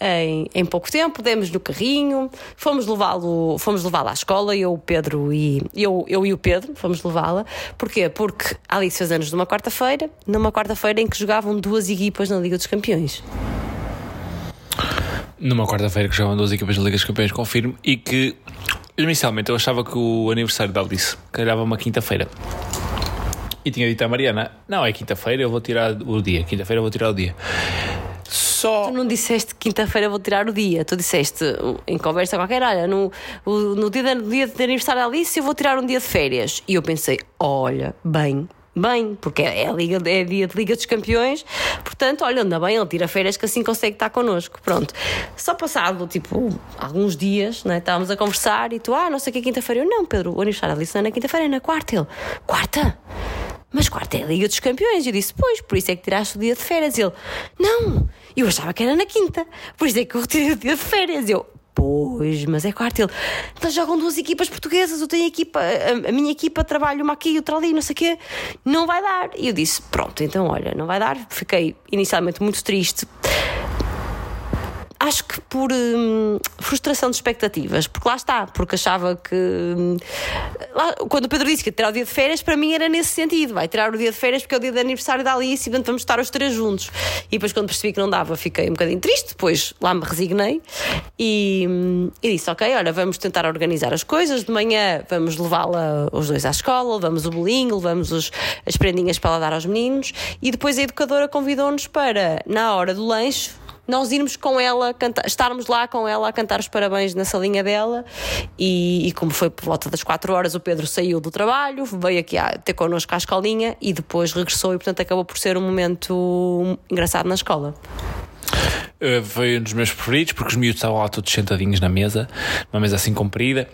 Em, em pouco tempo, demos no carrinho, fomos levá-lo fomos levá-la à escola, eu, o Pedro e eu, eu e o Pedro, fomos levá-la. Porquê? Porque a Alice fez anos numa quarta-feira, numa quarta-feira em que jogavam duas equipas na Liga dos Campeões. Numa quarta-feira que jogavam duas equipas na Liga dos Campeões, confirmo, e que inicialmente eu achava que o aniversário da Alice calhava uma quinta-feira. E tinha dito à Mariana: Não, é quinta-feira, eu vou tirar o dia. Quinta-feira eu vou tirar o dia. Só. Tu não disseste quinta-feira vou tirar o dia, tu disseste em conversa qualquer, olha, no, no, dia, no dia de aniversário da Alice eu vou tirar um dia de férias. E eu pensei: Olha, bem, bem, porque é, a Liga, é dia de Liga dos Campeões, portanto, olha, anda bem, ele tira férias que assim consegue estar connosco. Pronto. Só passado, tipo, alguns dias, né, estávamos a conversar e tu, ah, não sei o que é quinta-feira. Eu, não, Pedro, o aniversário da não é na quinta-feira, é na quarta. Ele, quarta? mas quarta é a Liga dos Campeões. Eu disse, pois, por isso é que tiraste o dia de férias. Ele, não, eu achava que era na quinta, por isso é que eu retirei o dia de férias. Eu, pois, mas é quarta. Ele, então jogam duas equipas portuguesas, eu tenho equipa, a, a, minha equipa trabalha uma aqui, outra ali, não sei o quê, não vai dar. E eu disse, pronto, então olha, não vai dar. Fiquei inicialmente muito triste acho que por hum, frustração de expectativas, porque lá está, porque achava que hum, lá, quando o Pedro disse que ia tirar o dia de férias, para mim era nesse sentido, vai tirar o dia de férias porque é o dia de aniversário da Alice e portanto vamos estar os três juntos. E depois quando percebi que não dava, fiquei um bocadinho triste, depois lá me resignei e, hum, e disse, ok, olha, vamos tentar organizar as coisas, de manhã vamos levá-la os dois à escola, levamos o bolinho, levamos os, as prendinhas para ela dar aos meninos e depois a educadora convidou-nos para, na hora do lanche, nós irmos com ela, cantar, estarmos lá com ela a cantar os parabéns na salinha dela. E, e como foi por volta das 4 horas, o Pedro saiu do trabalho, veio aqui a ter connosco à escolinha e depois regressou, e portanto acabou por ser um momento engraçado na escola. Uh, foi um dos meus preferidos porque os miúdos estavam lá todos sentadinhos na mesa, uma mesa assim comprida,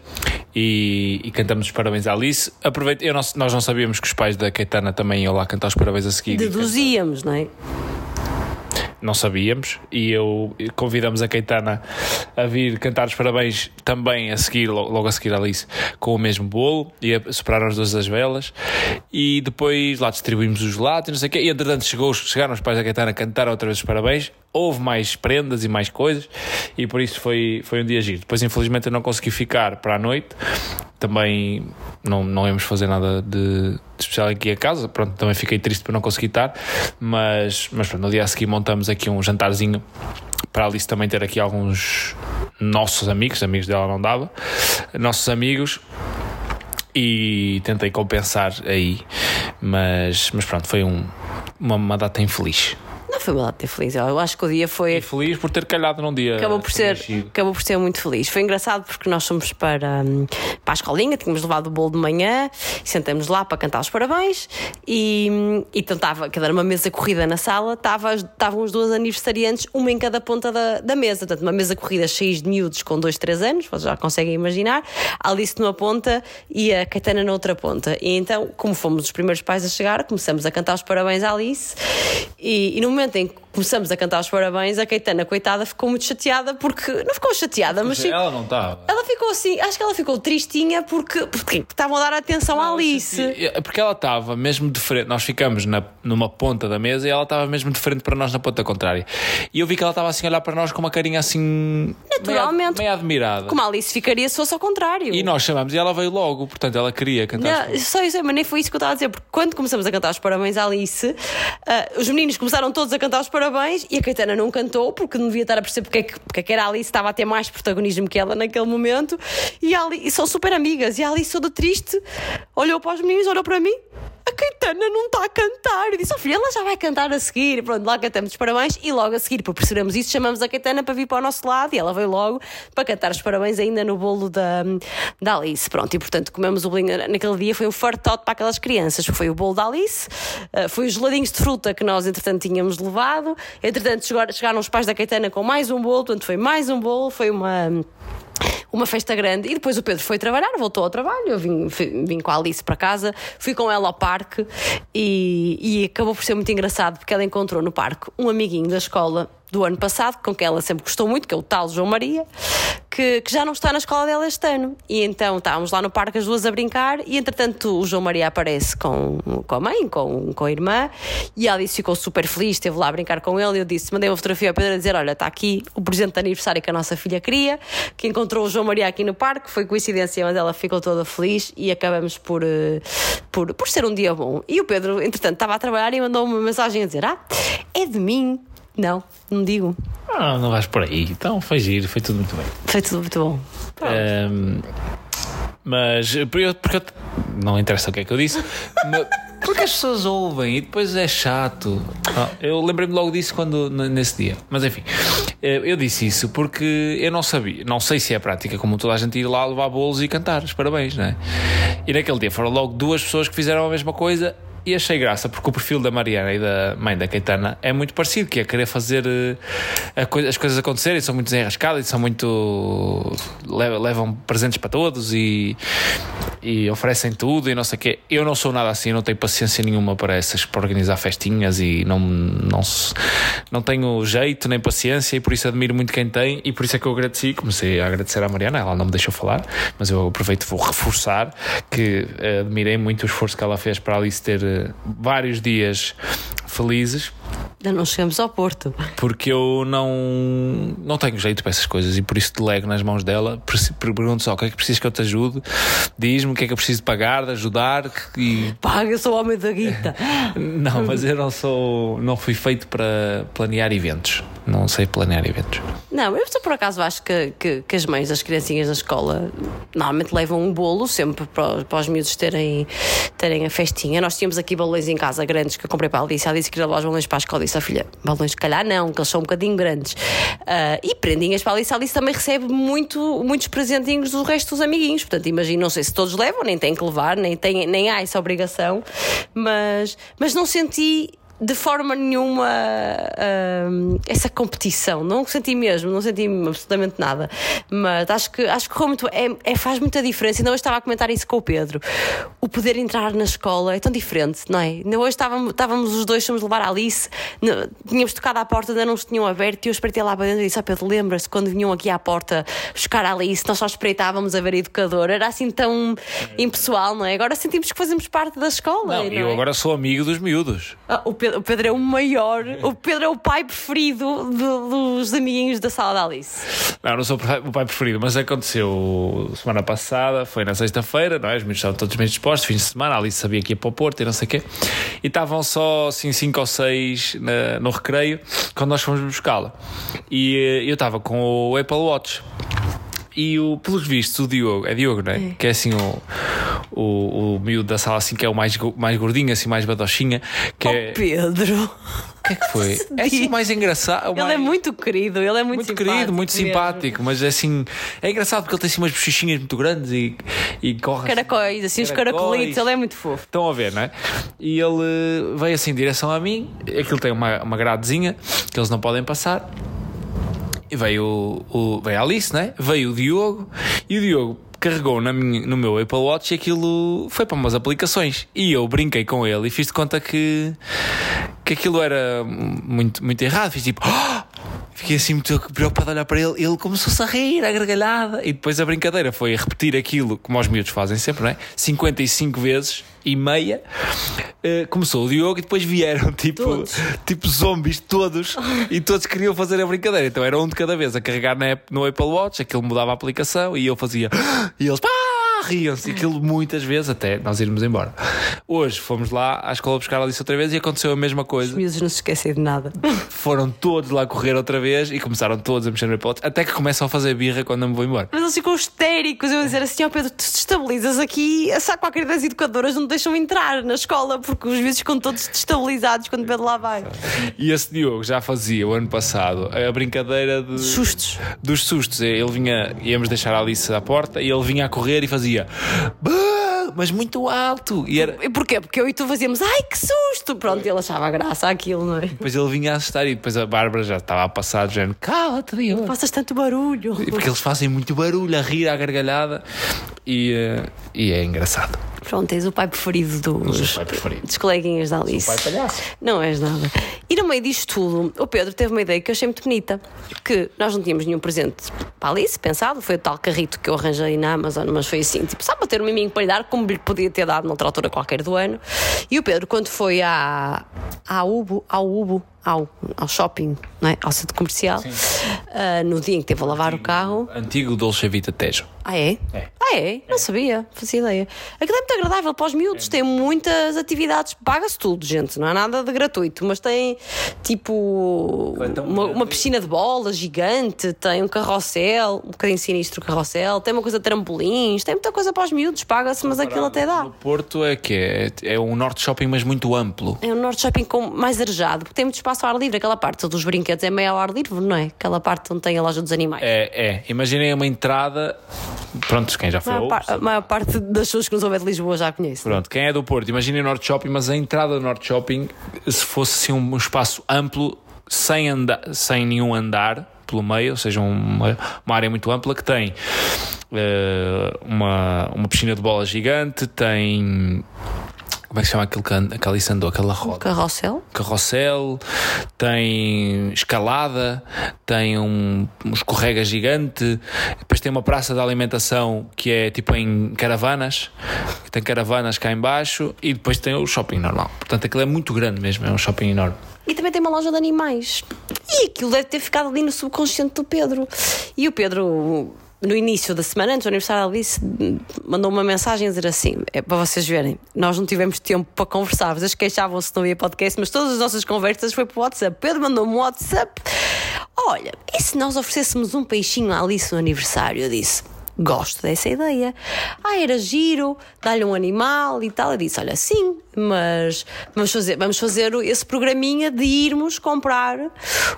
e, e cantamos os parabéns à Alice. Aproveito, eu não, nós não sabíamos que os pais da Caetana também iam lá cantar os parabéns a seguir. Deduzíamos, não é? Não sabíamos e eu convidamos a Caetana a vir cantar os parabéns também a seguir, logo a seguir a Alice, com o mesmo bolo e a superar as duas das velas. E depois lá distribuímos os e não sei o quê. E entretanto chegou, chegaram os pais da Caetana a cantar outra vez os parabéns houve mais prendas e mais coisas e por isso foi, foi um dia giro. Depois, infelizmente, eu não consegui ficar para a noite. Também não, não íamos fazer nada de, de especial aqui a casa. Pronto, também fiquei triste por não conseguir estar. Mas, mas pronto, no dia a seguir montamos aqui um jantarzinho para a Alice também ter aqui alguns nossos amigos, amigos dela não dava, nossos amigos e tentei compensar aí, mas, mas pronto, foi um, uma, uma data infeliz. Foi uma data feliz. Eu acho que o dia foi. E feliz por ter calhado num dia. Acabou por, ser, acabou por ser muito feliz. Foi engraçado porque nós fomos para, hum, para a escolinha, tínhamos levado o bolo de manhã, sentamos lá para cantar os parabéns e, hum, então estava, que era uma mesa corrida na sala, estava, estavam os dois aniversariantes, uma em cada ponta da, da mesa. Portanto, uma mesa corrida cheia de miúdos com dois, três anos, vocês já conseguem imaginar. A Alice numa ponta e a Caetana na outra ponta. E então, como fomos os primeiros pais a chegar, começamos a cantar os parabéns à Alice e, e no momento momento em que começamos a cantar os parabéns, a Caetana, coitada, ficou muito chateada porque. Não ficou chateada, mas. Sim, ela não estava. Ela ficou assim, acho que ela ficou tristinha porque, porque estavam a dar atenção à Alice. Porque ela estava mesmo de frente, nós ficamos na, numa ponta da mesa e ela estava mesmo de frente para nós na ponta contrária. E eu vi que ela estava assim a olhar para nós com uma carinha assim. Naturalmente. Meio, meio admirada. Como a Alice ficaria se fosse ao contrário. E nós chamamos e ela veio logo, portanto ela queria cantar. Não, só isso, mas nem foi isso que eu estava a dizer, porque quando começamos a cantar os parabéns à Alice, uh, os meninos começaram todos a cantar os parabéns e a Caetana não cantou porque não devia estar a perceber porque é que, porque é era a Alice estava a ter mais protagonismo que ela naquele momento. E, a Alice, e são super amigas. E a Alice toda triste olhou para os meninos, olhou para mim a Caetana não está a cantar. E disse, oh filha, ela já vai cantar a seguir. Pronto, lá cantamos os parabéns e logo a seguir, por percebermos isso, chamamos a Caetana para vir para o nosso lado e ela veio logo para cantar os parabéns ainda no bolo da, da Alice. Pronto, e portanto comemos o bolinho. Naquele dia foi um fartote para aquelas crianças. Foi o bolo da Alice, uh, foi os geladinhos de fruta que nós entretanto tínhamos levado. Entretanto chegaram os pais da Caetana com mais um bolo, portanto foi mais um bolo, foi uma uma festa grande. E depois o Pedro foi trabalhar, voltou ao trabalho. Eu vim, vim com a Alice para casa, fui com ela ao parque e, e acabou por ser muito engraçado porque ela encontrou no parque um amiguinho da escola do ano passado, com quem ela sempre gostou muito, que é o tal João Maria, que, que, já não está na escola dela este ano. E então estávamos lá no parque as duas a brincar, e entretanto o João Maria aparece com, com a mãe, com, com a irmã, e a Alice ficou super feliz, esteve lá a brincar com ele. E eu disse: mandei uma fotografia ao Pedro a dizer: Olha, está aqui o presente de aniversário que a nossa filha queria, que encontrou o João Maria aqui no parque. Foi coincidência, mas ela ficou toda feliz e acabamos por, eh, por, por ser um dia bom. E o Pedro, entretanto, estava a trabalhar e mandou uma mensagem a dizer: Ah, é de mim não, não digo. Ah, não vais por aí. Então foi giro, foi tudo muito bem. Foi tudo muito bom. Um, mas porque, porque não interessa o que é que eu disse, mas, porque as pessoas ouvem e depois é chato. Ah, eu lembrei-me logo disso quando nesse dia. Mas enfim, eh, eu disse isso porque eu não sabia, não sei se é prática como toda a gente ir lá levar bolos e cantar os parabéns, não é? E naquele dia foram logo duas pessoas que fizeram a mesma coisa e achei graça porque o perfil da Mariana e da mãe da Caetana é muito parecido, que é querer fazer uh, as coisas acontecerem, são muito desenrascadas e são muito. levam presentes para todos e, e oferecem tudo e não sei o quê. Eu não sou nada assim, não tenho paciência nenhuma para essas, para organizar festinhas e não, não, não tenho jeito nem paciência e por isso admiro muito quem tem e por isso é que eu agradeci, comecei a agradecer à Mariana, ela não me deixou falar, mas eu aproveito e vou reforçar que admirei muito o esforço que ela fez para Alice ter eh, vários dias felizes. Ainda não chegamos ao Porto. Porque eu não, não tenho jeito para essas coisas e por isso delego nas mãos dela. Pergunto só o que é que precisas que eu te ajude, diz-me que é que eu preciso pagar, de ajudar. E... Paga, eu sou o homem da guita. não, mas eu não sou. Não fui feito para planear eventos. Não sei planear eventos. Não, eu por acaso acho que, que, que, as mães das criancinhas na escola normalmente levam um bolo sempre para, para os miúdos terem, terem a festinha. Nós tínhamos aqui balões em casa grandes que eu comprei para a Alice. A Alice queria levar os balões para a escola disse: filha, balões, se calhar não, que eles são um bocadinho grandes. Uh, e prendinhas para a Alice. A Alice também recebe muito, muitos presentinhos do resto dos amiguinhos. Portanto, imagino, não sei se todos levam, nem têm que levar, nem, tem, nem há essa obrigação, mas, mas não senti de forma nenhuma uh, essa competição. Não senti mesmo, não senti absolutamente nada. Mas acho que, acho que muito, é, é, faz muita diferença. Ainda hoje estava a comentar isso com o Pedro. O poder entrar na escola é tão diferente, não é? Ainda hoje estávamos, estávamos os dois, fomos levar a Alice, tínhamos tocado à porta, ainda não nos tinham aberto e eu espreitei lá para dentro e disse: oh Pedro, lembra-se quando vinham aqui à porta buscar a Alice, nós só espreitávamos a ver a educadora. Era assim tão impessoal, não é? Agora sentimos que fazemos parte da escola. Não, não eu é? agora sou amigo dos miúdos. Ah, o Pedro Pedro, o Pedro é o maior, o Pedro é o pai preferido dos amiguinhos da sala da Alice. Não, não sou o pai preferido, mas aconteceu semana passada, foi na sexta-feira, não é? Os meninos estavam todos bem dispostos, fim de semana, a Alice sabia que ia para o Porto e não sei o quê, e estavam só assim cinco ou seis na, no recreio quando nós fomos buscá-la. E eh, eu estava com o Apple Watch. E o, pelos vistos, o Diogo, é Diogo, não é? é. Que é assim o, o, o miúdo da sala, assim, que é o mais, mais gordinho, assim, mais badochinha. Que oh, é... Pedro! O que é que foi? é assim o mais engraçado. Ele é muito querido, ele é muito, muito querido, muito mesmo. simpático, mas é assim, é engraçado porque ele tem assim umas bochichinhas muito grandes e, e corre. Caracóis, assim, os caracolitos, ele é muito fofo. Estão a ver, não é? E ele veio assim em direção a mim, aquilo tem uma, uma gradezinha que eles não podem passar. Veio, o, veio a Alice, né? veio o Diogo e o Diogo carregou na minha, no meu Apple Watch e aquilo foi para umas aplicações. E eu brinquei com ele e fiz de conta que, que aquilo era muito, muito errado. Fiz tipo, oh! fiquei assim muito preocupado a olhar para ele. Ele começou-se a rir, a gargalhada. E depois a brincadeira foi repetir aquilo, como os miúdos fazem sempre, não é? 55 vezes e meia. Uh, começou o Diogo e depois vieram tipo, tipo zombies todos e todos queriam fazer a brincadeira. Então era um de cada vez a carregar na app, no Apple Watch, aquilo mudava a aplicação e eu fazia e eles pá! Riam-se aquilo muitas vezes até nós irmos embora. Hoje fomos lá à escola buscar a Alice outra vez e aconteceu a mesma coisa. Os miúdos não se esquecem de nada. Foram todos lá correr outra vez e começaram todos a mexer no iPod, até que começam a fazer birra quando eu me vou embora. Mas eles ficam histéricos. Eu a dizer assim: Ó oh Pedro, tu te estabilizas aqui, sabe qualquer das educadoras não deixam entrar na escola porque os miúdos ficam todos destabilizados quando Pedro lá vai. E esse Diogo já fazia o ano passado a brincadeira de... sustos. dos sustos. Ele vinha, íamos deixar a Alice à porta e ele vinha a correr e fazia fazia. Bah! Mas muito alto. E, era... porquê? Porque eu e tu fazíamos, ai que susto! Pronto, ele achava graça aquilo, não é? Depois ele vinha a assustar e depois a Bárbara já estava a passar, dizendo, cala-te, Deus. Faças tanto barulho. Porque eles fazem muito barulho, a rir, à gargalhada e, uh, e é engraçado. Pronto, és o pai preferido dos, pai preferido. dos coleguinhas da Alice. Sou pai palhaço. Não és nada. E no meio disto tudo, o Pedro teve uma ideia que eu achei muito bonita: que nós não tínhamos nenhum presente para a Alice, pensado, foi o tal carrito que eu arranjei na Amazon, mas foi assim, tipo, só para ter um miminho para lhe dar, como lhe podia ter dado noutra altura qualquer do ano. E o Pedro, quando foi à, à Ubo, ao Ubo, ao, ao shopping, não é? ao centro comercial, uh, no dia em que teve a lavar o carro. Antigo Dolce Vita Tejo. Ah, é? É. Ah, é? Não sabia, fazia ideia. Aquilo é muito agradável para os miúdos, tem muitas atividades, paga-se tudo, gente, não há nada de gratuito, mas tem tipo uma, uma piscina de bola gigante, tem um carrossel, um bocadinho sinistro o carrossel, tem uma coisa de trampolins, tem muita coisa para os miúdos, paga-se, mas aquilo até dá. No Porto é que é, é um Norte Shopping, mas muito amplo. É um Norte Shopping com, mais arejado, porque tem muito espaço ao ar livre, aquela parte dos brinquedos é meio ao ar livre, não é? Aquela parte onde tem a loja dos animais. É, é. Imaginem uma entrada Pronto, quem já foi. A maior, par, a maior parte das pessoas que nos ouvem de Lisboa já conhece. Pronto, quem é do Porto, imaginem o Norte Shopping, mas a entrada do Norte Shopping, se fosse assim um espaço amplo, sem, andar, sem nenhum andar pelo meio, ou seja, uma, uma área muito ampla que tem uh, uma, uma piscina de bola gigante, tem como é que se chama aquilo que, que Alice andou? Aquela roda? Carrossel. Carrossel, tem escalada, tem um, um escorrega gigante, depois tem uma praça de alimentação que é tipo em caravanas, tem caravanas cá embaixo e depois tem o shopping normal. Portanto, aquilo é muito grande mesmo, é um shopping enorme. E também tem uma loja de animais. E aquilo deve ter ficado ali no subconsciente do Pedro. E o Pedro no início da semana, antes do aniversário da Alice, mandou uma mensagem a dizer assim: é para vocês verem, nós não tivemos tempo para conversar, vocês queixavam-se não ia podcast, mas todas as nossas conversas foi o WhatsApp. Pedro mandou-me um WhatsApp Olha, e se nós oferecêssemos um peixinho à Alice no aniversário? Eu disse. Gosto dessa ideia. Ah, era giro, dar-lhe um animal e tal. Eu disse: Olha, sim, mas vamos fazer, vamos fazer esse programinha de irmos comprar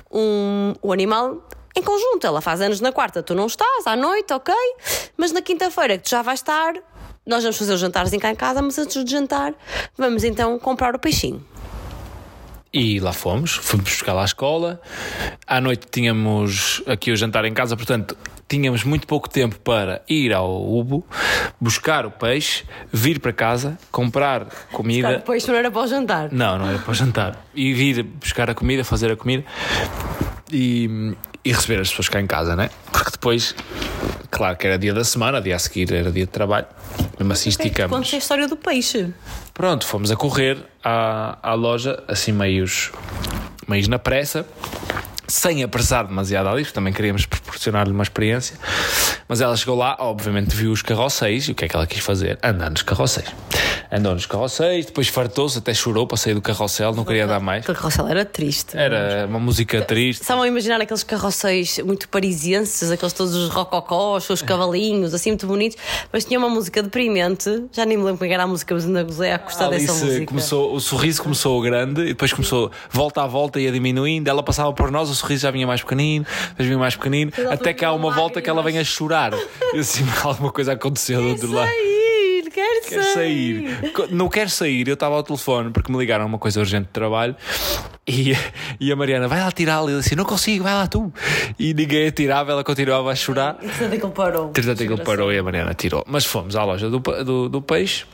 um, um animal em conjunto. Ela faz anos na quarta, tu não estás, à noite, ok? Mas na quinta-feira, que tu já vais estar, nós vamos fazer os jantares em cá em casa, mas antes de jantar, vamos então comprar o peixinho. E lá fomos, fomos buscar lá à escola. À noite tínhamos aqui o jantar em casa, portanto, tínhamos muito pouco tempo para ir ao Ubo, buscar o peixe, vir para casa, comprar comida. Depois não era para o jantar. Não, não era para o jantar. E vir buscar a comida, fazer a comida e, e receber as pessoas cá em casa, né? Porque depois, claro que era dia da semana, dia a seguir era dia de trabalho. Mesmo assim esticamos. Conta a história do peixe. Pronto, fomos a correr à, à loja, assim meios, meios na pressa, sem apressar demasiado a Alice, também queríamos proporcionar-lhe uma experiência. Mas ela chegou lá, obviamente viu os carrosséis e o que é que ela quis fazer? Andar nos carrosséis. Andou nos carrosséis, depois fartou-se, até chorou para sair do carrossel, não queria dar mais. Aquele carrossel era triste. Era uma música triste. Estavam a imaginar aqueles carrosséis muito parisienses, aqueles todos os rococós, os cavalinhos, assim muito bonitos, mas tinha uma música deprimente. Já nem me lembro como era a música, mas ainda gozei a gostar dessa música. Começou, o sorriso começou grande e depois começou volta a volta e ia diminuindo. Ela passava por nós, o sorriso já vinha mais pequenino, depois vinha mais pequenino, até que há uma volta que ela vem a chorar. E assim, alguma coisa aconteceu do outro lado. Sair, quero, Quero sair. Não quero sair. Eu estava ao telefone porque me ligaram uma coisa urgente de trabalho e, e a Mariana vai lá tirá-la. E eu disse: Não consigo, vai lá tu. E ninguém atirava, ela continuava a chorar. Entretanto, ele parou. Entretanto, ele parou e a Mariana tirou. Mas fomos à loja do, do, do peixe.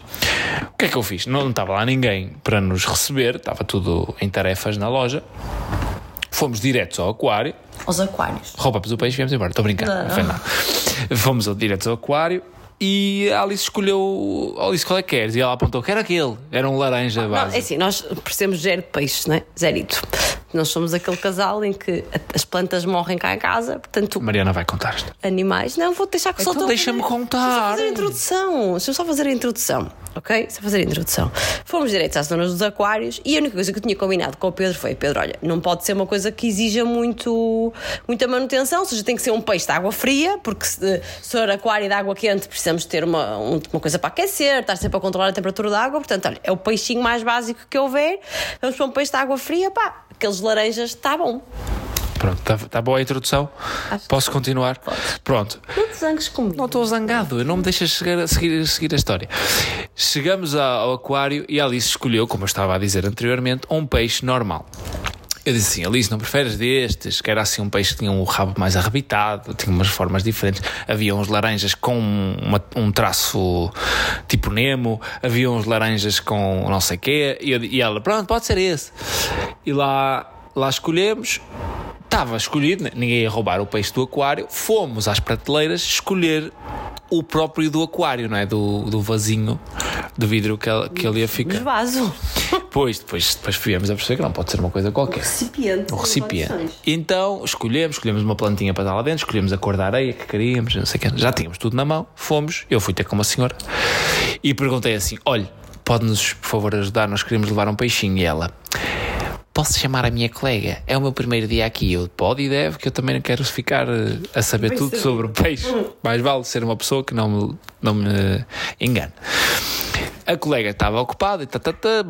O que é que eu fiz? Não estava lá ninguém para nos receber, estava tudo em tarefas na loja. Fomos diretos ao aquário. Aos aquários. Roubamos o peixe e viemos embora. Estou a brincar, não, Não. foi nada. Fomos diretos ao aquário e a Alice escolheu. Alice, qual é que queres? E ela apontou que era aquele. Era um laranja Não, base. é assim, nós percebemos zero peixes, não é? Zerito. Nós somos aquele casal em que as plantas morrem cá em casa, portanto, Mariana vai contar isto. animais. Não, vou deixar que só Então a deixa-me contar. Deixa-me fazer a introdução. Deixa só fazer a introdução, ok? Só fazer a introdução. Fomos direitos às zonas dos aquários e a única coisa que eu tinha combinado com o Pedro foi: Pedro, olha, não pode ser uma coisa que exija muito, muita manutenção, ou seja, tem que ser um peixe de água fria, porque se, se for aquário de água quente, precisamos ter uma, um- uma coisa para aquecer, estar sempre a controlar a temperatura da água. Portanto, olha, é o peixinho mais básico que houver. Vamos para um peixe de água fria, pá, aqueles laranjas, está bom. Pronto, está tá boa a introdução? Acho- Posso continuar? Pronto. Não te zangues comigo. Não estou zangado, não me deixas chegar a seguir, seguir a história. Chegamos ao aquário e Alice escolheu, como eu estava a dizer anteriormente, um peixe normal. Eu disse assim, Alice, não preferes destes? Que era assim um peixe que tinha um rabo mais arrebitado, tinha umas formas diferentes. Havia uns laranjas com uma- um traço tipo Nemo, havia uns laranjas com não sei quê, e, eu- e ela, pronto, pode ser esse. E lá, lá escolhemos, estava escolhido, né? ninguém ia roubar o peixe do aquário, fomos às prateleiras escolher o próprio do aquário, não é? Do, do vasinho de vidro que ele, que ele ia ficar. vaso. Depois, depois, depois viemos a perceber que não pode ser uma coisa qualquer. Recipiente. O recipiente. Então escolhemos, escolhemos uma plantinha para dar lá dentro, escolhemos a cor da areia que queríamos, não sei o quê. Já tínhamos tudo na mão, fomos, eu fui ter com uma senhora e perguntei assim: olha, pode-nos, por favor, ajudar? Nós queremos levar um peixinho. E ela. Posso chamar a minha colega? É o meu primeiro dia aqui. Eu pode e deve, que eu também não quero ficar eh, a saber Bem tudo sabido. sobre o peixe. Mais vale ser uma pessoa que não me, não me engane. A colega estava ocupada e tá, tá, tá,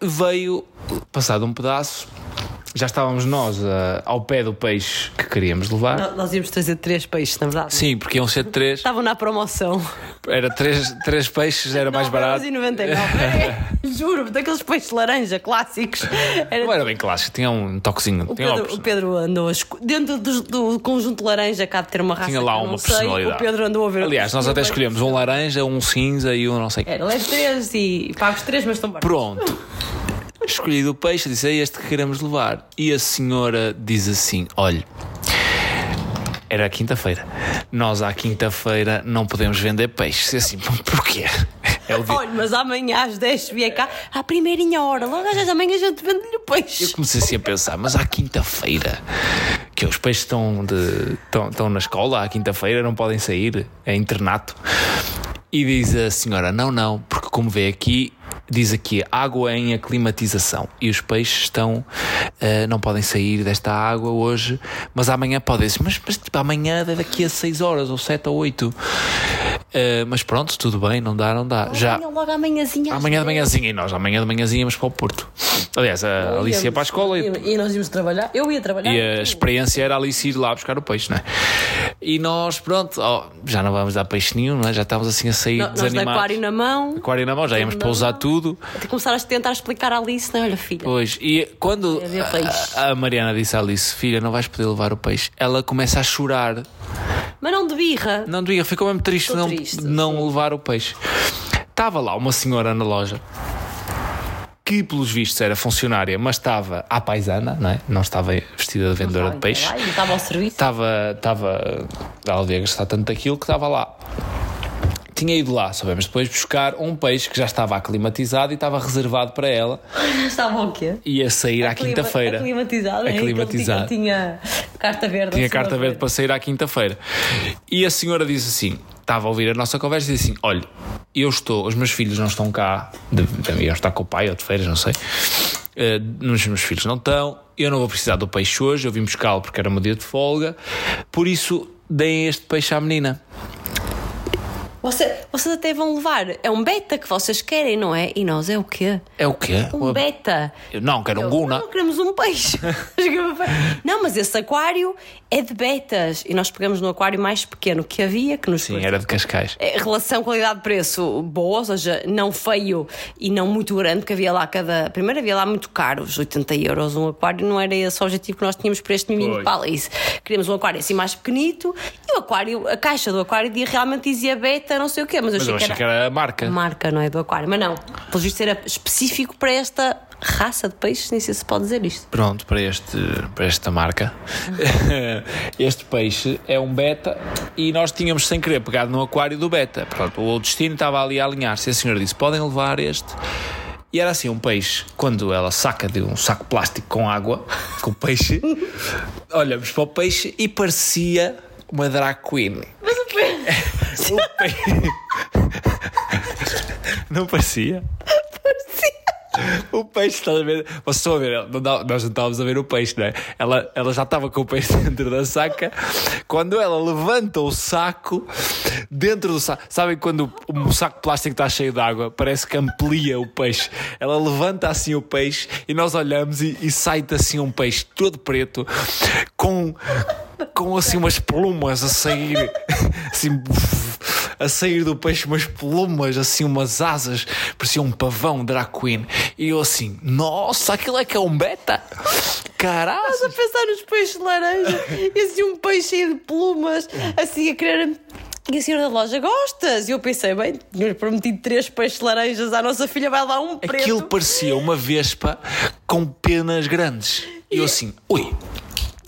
veio, passado um pedaço, já estávamos nós ah, ao pé do peixe que queríamos levar. Nós- Nós íamos trazer três peixes, na verdade. Sim, porque iam ser três, Estavam na promoção. era três, três peixes, era mais barato. 9,99€. É, Juro, daqueles peixes laranja clássicos. Era Não era bem clássico, tinha um toquezinho, O tinha Pedro, o Pedro andou a esco... dentro do, do conjunto laranja cá de ter uma raça Tinha que lá uma não sei, personalidade. O Pedro andou a ver Aliás, nós até escolhemos um laranja, um cinza e um não sei o quê. Era, leve três e pago os três, mas estão baratos. Pronto. Escolhido o peixe, disse é este que queremos levar. E a senhora diz assim: olha. Era quinta-feira. Nós, à quinta-feira, não podemos vender peixe. E assim, porquê? É o dia. Olha, mas amanhã às 10 se vier cá, à primeirinha hora, logo às 10 da manhã a gente vende-lhe o peixe. Eu comecei assim a pensar, mas à quinta-feira, que os peixes estão, de, estão, estão na escola, à quinta-feira não podem sair, é internato. E diz a senhora: não, não, porque como vê aqui, diz aqui água em aclimatização e os peixes estão uh, não podem sair desta água hoje, mas amanhã podem. Mas, mas tipo, amanhã é daqui a 6 horas ou 7 ou 8. Uh, mas pronto, tudo bem, não dá, não dá. Oh, Já logo amanhãzinha. amanhã de dez. manhãzinha e nós amanhã de manhãzinha íamos para o Porto. Aliás, a Alice ia para a escola e, E, nós íamos trabalhar. Eu ia trabalhar. e a experiência era a Alice ir lá buscar o peixe, não é? E nós, pronto, ó, já não vamos dar peixe nenhum, não é? Já estávamos assim a sair Nós de desanimados. aquário na mão. Aquário na mão, já íamos pousar tudo. Até começar a tentar explicar à Alice, não é? Olha, filha. Pois, e quando peixe. a, a Mariana disse à Alice, filha, não vais poder levar o peixe, ela começa a chorar. Mas não de birra. Não diga, ficou mesmo triste de Estou não, triste, de não levar o peixe. Estava lá uma senhora na loja que, pelos vistos, era funcionária, mas estava à paisana, não é? Não estava vestida de vendedora de peixe. Lá, estava ao serviço. Estava, estava, ela devia gastar tanto daquilo que estava lá. Tinha ido lá, sabemos depois, buscar um peixe que já estava aclimatizado e estava reservado para ela. Estava o quê? Ia sair à quinta-feira. Aclimatizado. é? Aclimatizado. Aquele Tinha, tinha carta verde. Tinha assim, carta verde ver. para sair à quinta-feira. E a senhora disse assim: estava a ouvir a nossa conversa e disse assim: Olha, eu estou, os meus filhos não estão cá, de- deviam estar com o pai ou de feiras, não sei. Eh, os meus filhos não estão, eu não vou precisar do peixe hoje, eu vim buscá-lo porque era meu dia de folga, por isso deem este peixe à menina. Você, vocês até vão levar. É um beta que vocês querem, não é? E nós é o quê? É o quê? Um beta. Eu não, quero um guna. Não, queremos um peixe. não, mas esse aquário é de betas. E nós pegamos no aquário mais pequeno que havia, que nos Sim, era de Cascais. É, relação qualidade-preço boa, ou seja, não feio e não muito grande, porque havia lá cada. Primeiro havia lá muito caros, 80 euros um aquário, não era esse o objetivo que nós tínhamos para este Pois. de Palace. Queríamos um aquário assim mais pequenito e o aquário, a caixa do aquário realmente dizia beta, não sei o quê, mas eu Mas eu achei achei que que era. era a marca. marca, não é? Do aquário, mas não. Pelo visto era específico para esta raça de peixes, nem sei se pode dizer isto. Pronto, para, este, para esta marca. este peixe é um beta e nós tínhamos sem querer pegado no aquário do beta. Pronto, o destino estava ali a alinhar-se e a senhora disse: podem levar este. E era assim um peixe, quando ela saca de um saco plástico com água, com peixe, olhamos para o peixe e parecia uma drag queen. Mas o peixe. Peixe. Não parecia? O peixe, estás a ver? Vocês estão a ver, nós não estávamos a ver o peixe, não é? Ela, ela já estava com o peixe dentro da saca. Quando ela levanta o saco, dentro do saco, sabem quando o saco de plástico está cheio de água? Parece que amplia o peixe. Ela levanta assim o peixe e nós olhamos e, e sai-te assim um peixe todo preto, com, com assim umas plumas a sair, assim a sair do peixe umas plumas, assim umas asas, parecia um pavão drag queen. E eu assim, nossa, aquilo é que é um beta? Caralho! Estás a pensar nos peixes de laranja e assim um peixe cheio de plumas, assim a querer. E a senhora da loja, gostas? E eu pensei, bem, tinha prometido três peixes laranjas à nossa filha, vai lá um preto. Aquilo parecia uma vespa com penas grandes. E eu assim, ui,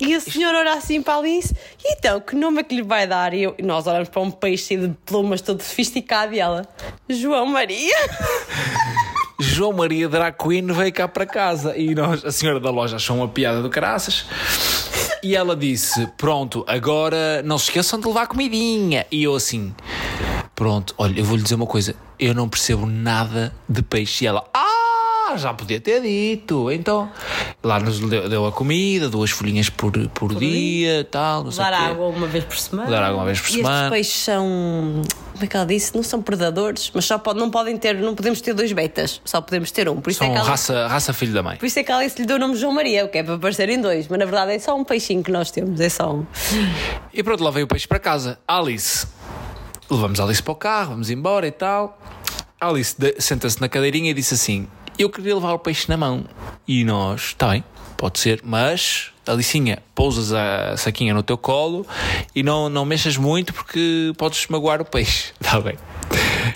E a senhora olha assim para a Alice, e então, que nome é que lhe vai dar? E, eu- nós olhamos para um peixe cheio de plumas, todo sofisticado, e ela, João Maria. João Maria Queen veio cá para casa e nós, a senhora da loja achou uma piada do caraças e ela disse: Pronto, agora não se esqueçam de levar comidinha. E eu assim: Pronto, olha, eu vou-lhe dizer uma coisa: eu não percebo nada de peixe. E ela: Ah, já podia ter dito. Então, lá nos deu, deu a comida, duas folhinhas por, por, dia, tal, não sei Dar água uma vez por semana. Dar água uma vez por e semana. estes peixes são. Como é que ela disse? Não são predadores, mas só pode, não podem ter, não podemos ter dois betas, só podemos ter um. Por isso, é São que ela, raça, raça filho da mãe. por isso é que ela lhe deu o nome João Maria, o que é para parecerem dois, mas na verdade é só um peixinho que nós temos, é só um. E pronto, lá veio o peixe para casa. Alice. Levamos Alice para o carro, vamos embora e tal. Alice senta-se na cadeirinha e disse assim: Eu queria levar o peixe na mão. E nós, está bem, pode ser, mas. Alicinha, pousas a saquinha no teu colo e não, não mexas muito porque podes magoar o peixe. Está bem.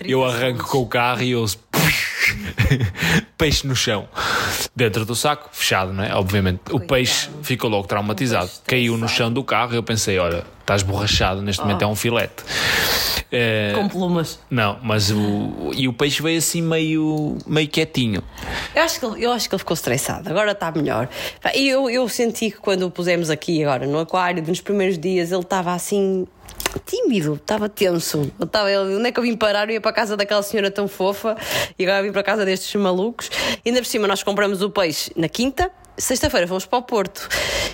Eu arranco com o carro e ouço peixe no chão. Dentro do saco, fechado, não é? Obviamente. O peixe ficou logo traumatizado. Caiu no chão do carro e eu pensei: olha, estás borrachado, neste momento é um filete. Eh, Com plumas. não, mas o. E o peixe veio assim meio, meio quietinho. Eu acho, que ele, eu acho que ele ficou estressado, agora está melhor. E eu, eu senti que quando o pusemos aqui agora no aquário, nos primeiros dias, ele estava assim. Tímido, estava tenso. Eu estava, onde é que eu vim parar? Eu ia para a casa daquela senhora tão fofa e agora vim para a casa destes malucos. E ainda por cima nós compramos o peixe na quinta. Sexta-feira fomos para o Porto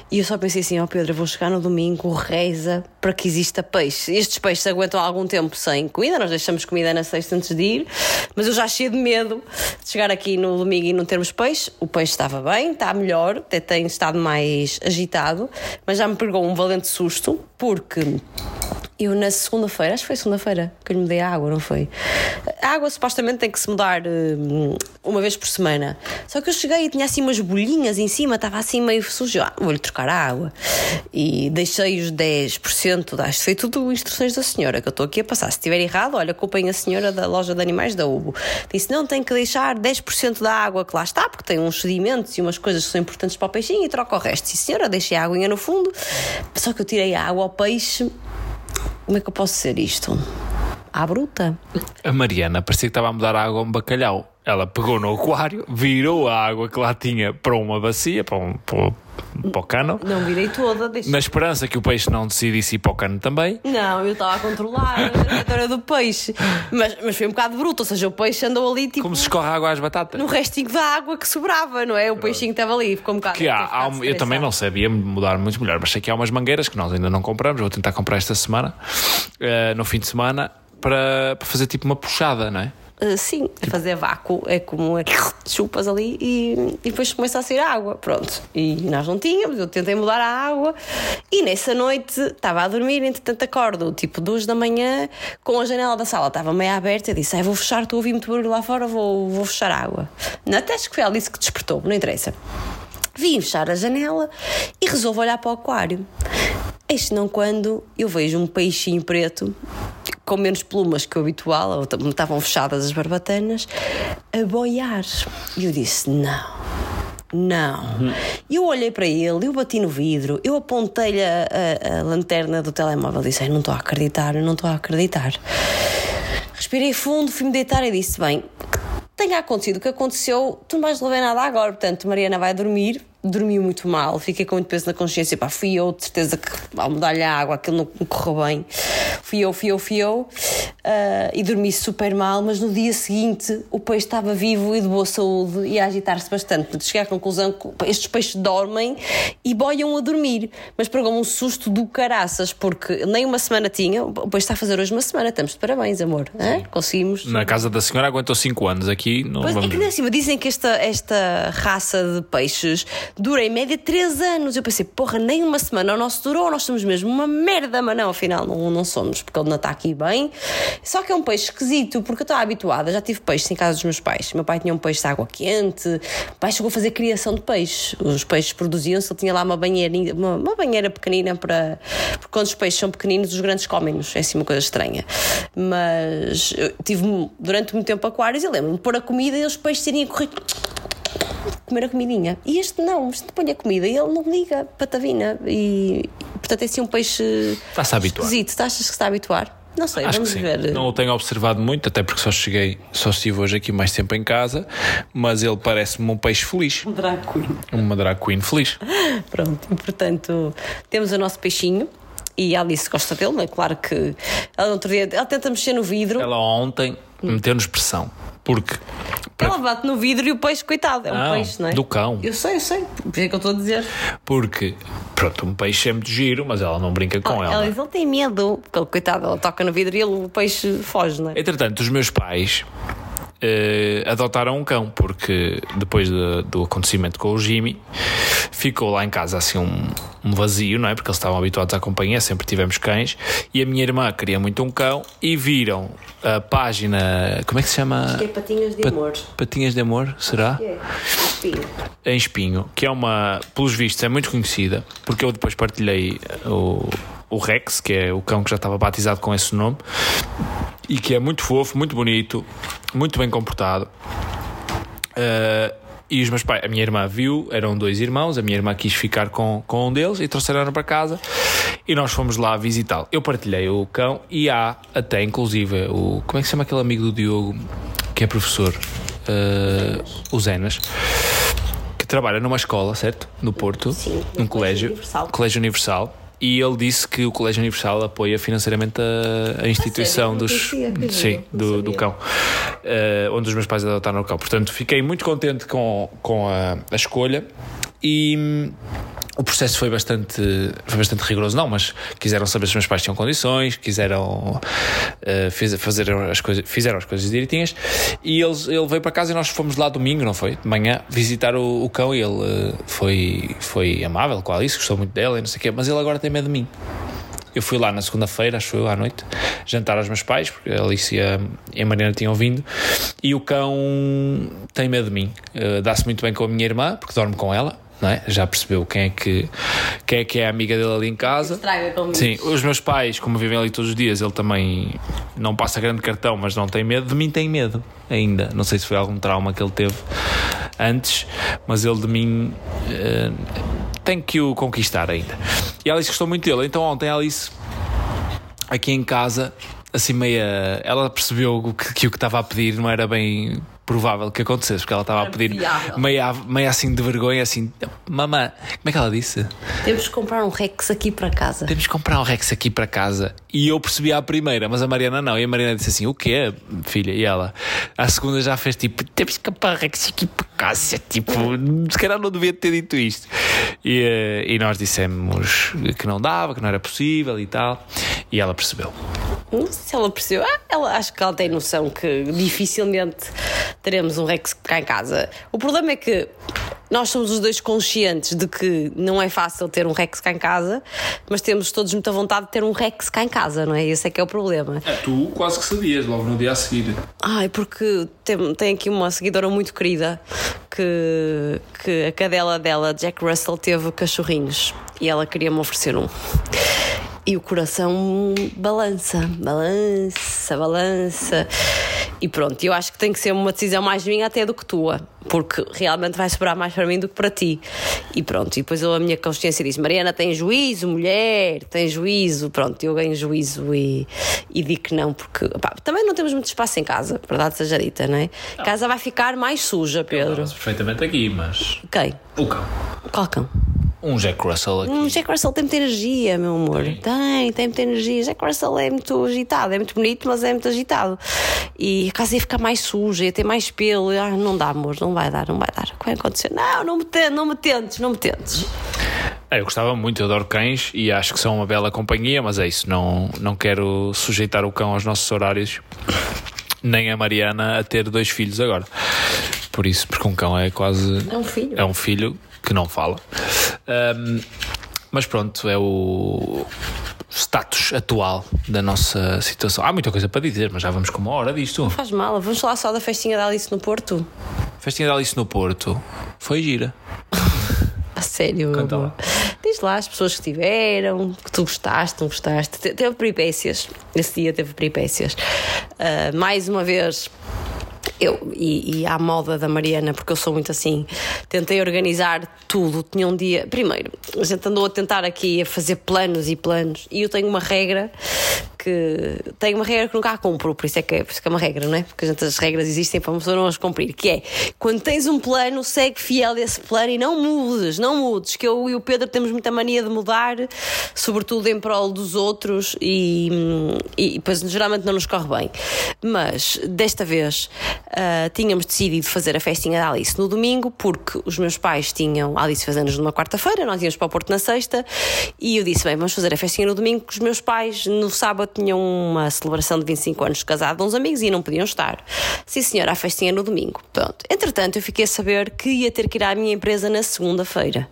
e eu só pensei assim: Ó Pedro, eu vou chegar no domingo, reza para que exista peixe. Estes peixes aguentam algum tempo sem comida, nós deixamos comida na sexta antes de ir, mas eu já cheio de medo de chegar aqui no domingo e não termos peixe. O peixe estava bem, está melhor, até tem estado mais agitado, mas já me pegou um valente susto porque eu na segunda-feira, acho que foi segunda-feira que eu lhe mudei a água, não foi? A água supostamente tem que se mudar hum, uma vez por semana. Só que eu cheguei e tinha assim umas bolhinhas em cima, estava assim meio sujo. Ah, vou-lhe trocar a água. E deixei os 10%, acho que foi tudo instruções da senhora que eu estou aqui a passar. Se estiver errado, olha, culpem a senhora da loja de animais da Ubo. Disse: não, tem que deixar 10% da água que lá está, porque tem uns sedimentos e umas coisas que são importantes para o peixinho e troca o resto. Sim, senhora, deixei a aguinha no fundo. Só que eu tirei a água ao peixe. Como é que eu posso ser isto? À bruta. A Mariana parecia que estava a mudar a água a um bacalhau. Ela pegou no aquário, virou a água que lá tinha para uma bacia, para, um, para, o- para o cano, Não virei toda, deixei. na esperança que o peixe não decidisse ir para o cano também. Não, eu estava a controlar a trajetória do peixe. Mas, mas foi um bocado bruto, ou seja, o peixe andou ali tipo. Como se escorre água às batatas. No restinho da água que sobrava, não é? O peixinho que estava ali, ficou um bocado. Que há, há um- eu também não sabia mudar muito melhor, mas sei que há umas mangueiras que nós ainda não compramos. Vou tentar comprar esta semana, eh, no fim de semana, para, para fazer tipo uma puxada, não é? Uh, sim, a fazer vácuo é como é, chupas ali e, e depois começa a sair água. Pronto. E nós não tínhamos, eu tentei mudar a água e nessa noite estava a dormir, entretanto acordo, tipo duas da manhã, com a janela da sala estava meio aberta. Eu disse: "Ai, vou fechar, estou a ouvir muito barulho lá fora, vou, vou fechar a água. Não, até acho que foi ela disse que despertou, não interessa. Vim fechar a janela e resolvo olhar para o aquário. Eis não quando eu vejo um peixinho preto com menos plumas que o habitual, ou estavam fechadas as barbatanas, a boiar. E eu disse: não. Não. E eu olhei para ele, eu bati no vidro, eu apontei-lhe a, a- a lanterna do telemóvel e disse: "Ai, Não estou a acreditar, não estou a acreditar. Respirei fundo, fui-me deitar e disse: Bem, tenha acontecido o que aconteceu, tu não vais levar nada agora. Portanto, Mariana vai dormir. Dormiu muito mal, fiquei com muito peso na consciência. Pá, fui eu, de certeza que ao mudar-lhe a água aquilo não correu bem. Fui eu, fui eu, fui eu. Ah, e dormi super mal, mas no dia seguinte o peixe estava vivo e de boa saúde e a agitar-se bastante. Portanto, cheguei à conclusão que estes peixes dormem e boiam a dormir. Mas pegou-me um susto do caraças, porque nem uma semana tinha. O peixe está a fazer hoje uma semana. Estamos de parabéns, amor. Conseguimos. Na casa da senhora aguentou 5 anos, aqui não Pois é vamos. que ainda acima dizem que esta, esta raça de peixes dura em média 3 anos. Eu pensei, porra, nem uma semana o nosso durou, nós somos mesmo uma merda, mas não, afinal não, não somos, porque ele não está aqui bem. Só que é um peixe esquisito, porque eu estou habituada, já tive peixes em casa dos meus pais. Meu pai tinha um peixe de água quente, o pai chegou a fazer criação de peixe. Os peixes produziam-se, ele tinha lá uma banheira, uma, uma banheira pequenina para. Porque quando os peixes são pequeninos, os grandes comem-nos. É assim uma coisa estranha. Mas eu tive durante muito tempo aquários e lembro-me de pôr a comida e os peixes irem a correr comer a comidinha. E este não, este põe a comida e ele não liga, patavina. E portanto é assim um peixe Está-se a habituar. esquisito. Achas que se está a habituar? Não sei, Acho vamos ver. Não o tenho observado muito, até porque só cheguei, só estive hoje aqui mais tempo em casa, mas ele parece-me um peixe feliz. Drag queen. Uma drag queen feliz. Pronto, e portanto temos o nosso peixinho. E a Alice gosta dele, não é? Claro que ela, outro dia, ela tenta mexer no vidro, ela, Ela ontem meteu-nos pressão, porque bate no vidro e o peixe, coitado, é um Não, peixe, não é? do cão. Eu sei, eu sei, por é que eu estou a dizer. Porque, pronto, um peixe é muito giro, mas ela não brinca com ela ela. diz, ele tem medo, porque coitado, ela toca no vidro e ele, o peixe foge, não é? Entretanto, os meus pais eh, adotaram um cão, porque depois de- do acontecimento com o Jimmy, ficou lá em casa assim um, um vazio, não é? Porque eles estavam habituados à companhia, sempre tivemos cães, e a minha irmã queria muito um cão e viram a página. Como é que se chama? É patinhas de Pa- amor. Patinhas de Amor, será? É, espinho. em Espinho, que é uma, pelos vistos, é muito conhecida, porque eu depois partilhei o, o Rex, que é o cão que já estava batizado com esse nome, e que é muito fofo, muito bonito, muito bem comportado. Uh, e os meus pais, a minha irmã viu, eram dois irmãos, a minha irmã quis ficar com, com um deles e trouxeram para casa e nós fomos lá visitá-lo. Eu partilhei o cão e há até, inclusive, o. Como é que se chama aquele amigo do Diogo que é professor? Uh, o Zenas que trabalha numa escola, certo? No Porto, Sim, num Colégio colégio, Universal. colégio universal. E ele disse que o Colégio Universal apoia financeiramente a, a instituição sério? dos conhecia, sim do, do cão. Eh, onde os meus pais adotaram o cão. Portanto fiquei muito contente com, com a, a escolha. E o processo foi bastante, foi bastante rigoroso, não, mas quiseram saber se meus pais tinham condições, quiseram fiz- fazer as coisas, fizeram as coisas direitinhas e eles, ele veio para casa e nós fomos lá domingo, não foi? De manhã, visitar o, o cão e ele eh, foi, foi amável com a Alice, gostou muito dela e não sei o quê, mas ele agora tem medo de mim. Eu fui lá na segunda-feira, acho eu, à noite, jantar aos meus pais, porque a Alice e a, Mariana tinham vindo, e o cão tem medo de mim. Eh, Dá-se muito bem com a minha irmã, porque dorme com ela, é? Já percebeu quem é que, quem é, que é a amiga dele ali em casa. Estraga. Sim, os meus pais, como vivem ali todos os dias, ele também não passa grande cartão, mas não tem medo. De mim tem medo ainda. Não sei se foi algum trauma que ele teve antes, mas ele de mim eh, tem que o conquistar ainda. E a Alice gostou muito dele. Então ontem a Alice, aqui em casa, assim meia. Ela percebeu que, que o que estava a pedir não era bem provável que acontecesse, porque ela estava a pedir meia, meia assim de vergonha, assim, mamã, como é que ela disse? Temos que comprar um Rex aqui para casa. temos que comprar um Rex aqui para casa. E eu percebi à primeira, mas a Mariana não. E a Mariana disse assim: O quê, filha? E ela, à segunda já fez tipo: Temos que comprar um Rex aqui para casa. Tipo, se calhar não devia ter dito isto. E, eh, e nós dissemos que não dava, que não era possível e tal. E ela percebeu. Não sei se ela percebeu. Ah, ela, acho que ela tem noção que dificilmente teremos um Rex cá em casa. O problema é que nós somos os dois conscientes de que não é fácil ter um Rex cá em casa, mas temos todos muita vontade de ter um Rex cá em casa, não é? Esse é que é o problema. tu quase que sabias, logo no dia a seguir. Ai, porque tem, tem aqui uma seguidora muito querida que, que a cadela dela, Jack Russell, teve cachorrinhos e ela queria me oferecer um. E o coração balança, balança, balança. E pronto, eu acho que tem que ser uma decisão mais minha até do que tua, porque realmente vai sobrar mais para mim do que para ti. E pronto, e depois eu, a minha consciência diz: Mariana, tem juízo, mulher, tem juízo. Pronto, eu ganho juízo e, e digo que não, porque pá, também não temos muito espaço em casa, verdade seja dita, não é? A casa vai ficar mais suja, Pedro. perfeitamente aqui, mas. Quem? O cão. Qual cão? Um Jack Russell aqui. Hum, Jack Russell tem muita energia, meu amor. Tem? Tem, tem muita energia. Jack Russell é muito agitado, é muito bonito, mas é muito agitado. E a casa ia ficar mais suja, ia ter mais pelo. Ah, não dá, amor, não vai dar, não vai dar. O que vai acontecer? Não, não me tentes, não me tentes, não me tentes. É, eu gostava muito, eu adoro cães e acho que são uma bela companhia, mas é isso, não, não quero sujeitar o cão aos nossos horários, nem a Mariana a ter dois filhos agora. Por isso, porque um cão é quase. É um filho. É um filho que não fala. Ahm, mas pronto, é o status atual da nossa situação. Há muita coisa para dizer, mas já vamos com uma hora disto. Faz mal, vamos falar só da festinha da Alice no Porto. Festinha da Alice no Porto foi gira. A sério, Canta lá. Diz lá as pessoas que tiveram, que tu gostaste, não gostaste. Te- Teve peripécias. Esse dia teve peripécias. Ah, mais uma vez. Eu, e, e à moda da Mariana, porque eu sou muito assim, tentei organizar tudo. Tinha um dia. Primeiro, a gente andou a tentar aqui a fazer planos e planos, e eu tenho uma regra que. Tenho uma regra que nunca a cumpro, por isso é que é, por isso que é uma regra, não é? Porque gente, as regras existem para uma pessoa não as cumprir. Que é quando tens um plano, segue fiel desse plano e não mudes, não mudes. Que eu e o Pedro temos muita mania de mudar, sobretudo em prol dos outros, e, e depois geralmente não nos corre bem. Mas desta vez ah, tínhamos decidido fazer a festinha da Alice no domingo, porque os meus pais tinham. Alice fez anos numa quarta-feira, nós íamos para o Porto na sexta, e eu disse: bem, vamos fazer a festinha no domingo, porque os meus pais no sábado tinham uma celebração de 25 anos de casado uns amigos e não podiam estar. Sim, senhora, a festinha no domingo. Pronto. Entretanto, eu fiquei a saber que ia ter que ir à minha empresa na segunda-feira.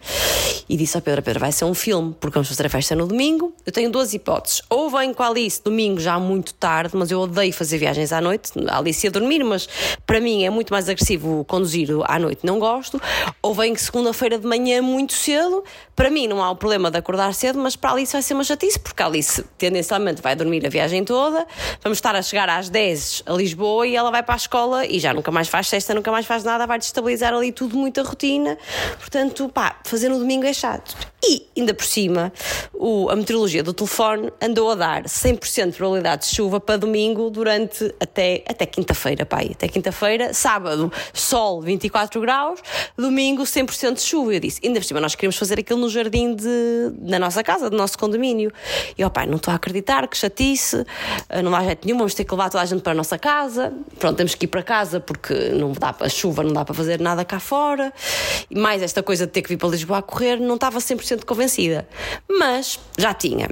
E disse ao Pedro: Pedro, vai ser um filme, porque vamos fazer a festa no domingo. Eu tenho duas hipóteses. Ou venho com a Alice domingo já muito tarde, mas eu odeio fazer viagens à noite. A Alice ia dormir, mas para mim é muito mais agressivo conduzir à noite, não gosto. Ou venho segunda-feira de manhã muito cedo. Para mim não há o problema de acordar cedo, mas para a Alice vai ser uma chatice, porque a Alice tendencialmente vai dormir a viagem toda. Vamos estar a chegar às 10 a Lisboa e ela vai para a escola e já nunca mais faz sexta, nunca mais faz nada, vai destabilizar ali tudo, muita rotina. Portanto, pá, fazer no domingo é chato. E, ainda por cima, o, a meteorologia do telefone andou a dar 100% de probabilidade de chuva para domingo durante até, até quinta-feira, pai. Até quinta-feira, sábado, sol 24 graus, domingo 100% de chuva. Eu disse, ainda por cima, nós queríamos fazer aquilo no jardim de, da nossa casa, do nosso condomínio. E, ó pai, não estou a acreditar, que chatice, eh, não há jeito nenhum, vamos ter que levar toda a gente para a nossa casa. Pronto, temos que ir para casa porque não dá para chuva, não dá para fazer nada cá fora. E mais esta coisa de ter que vir para Lisboa a correr, não estava 100% convencida. Mas já tinha.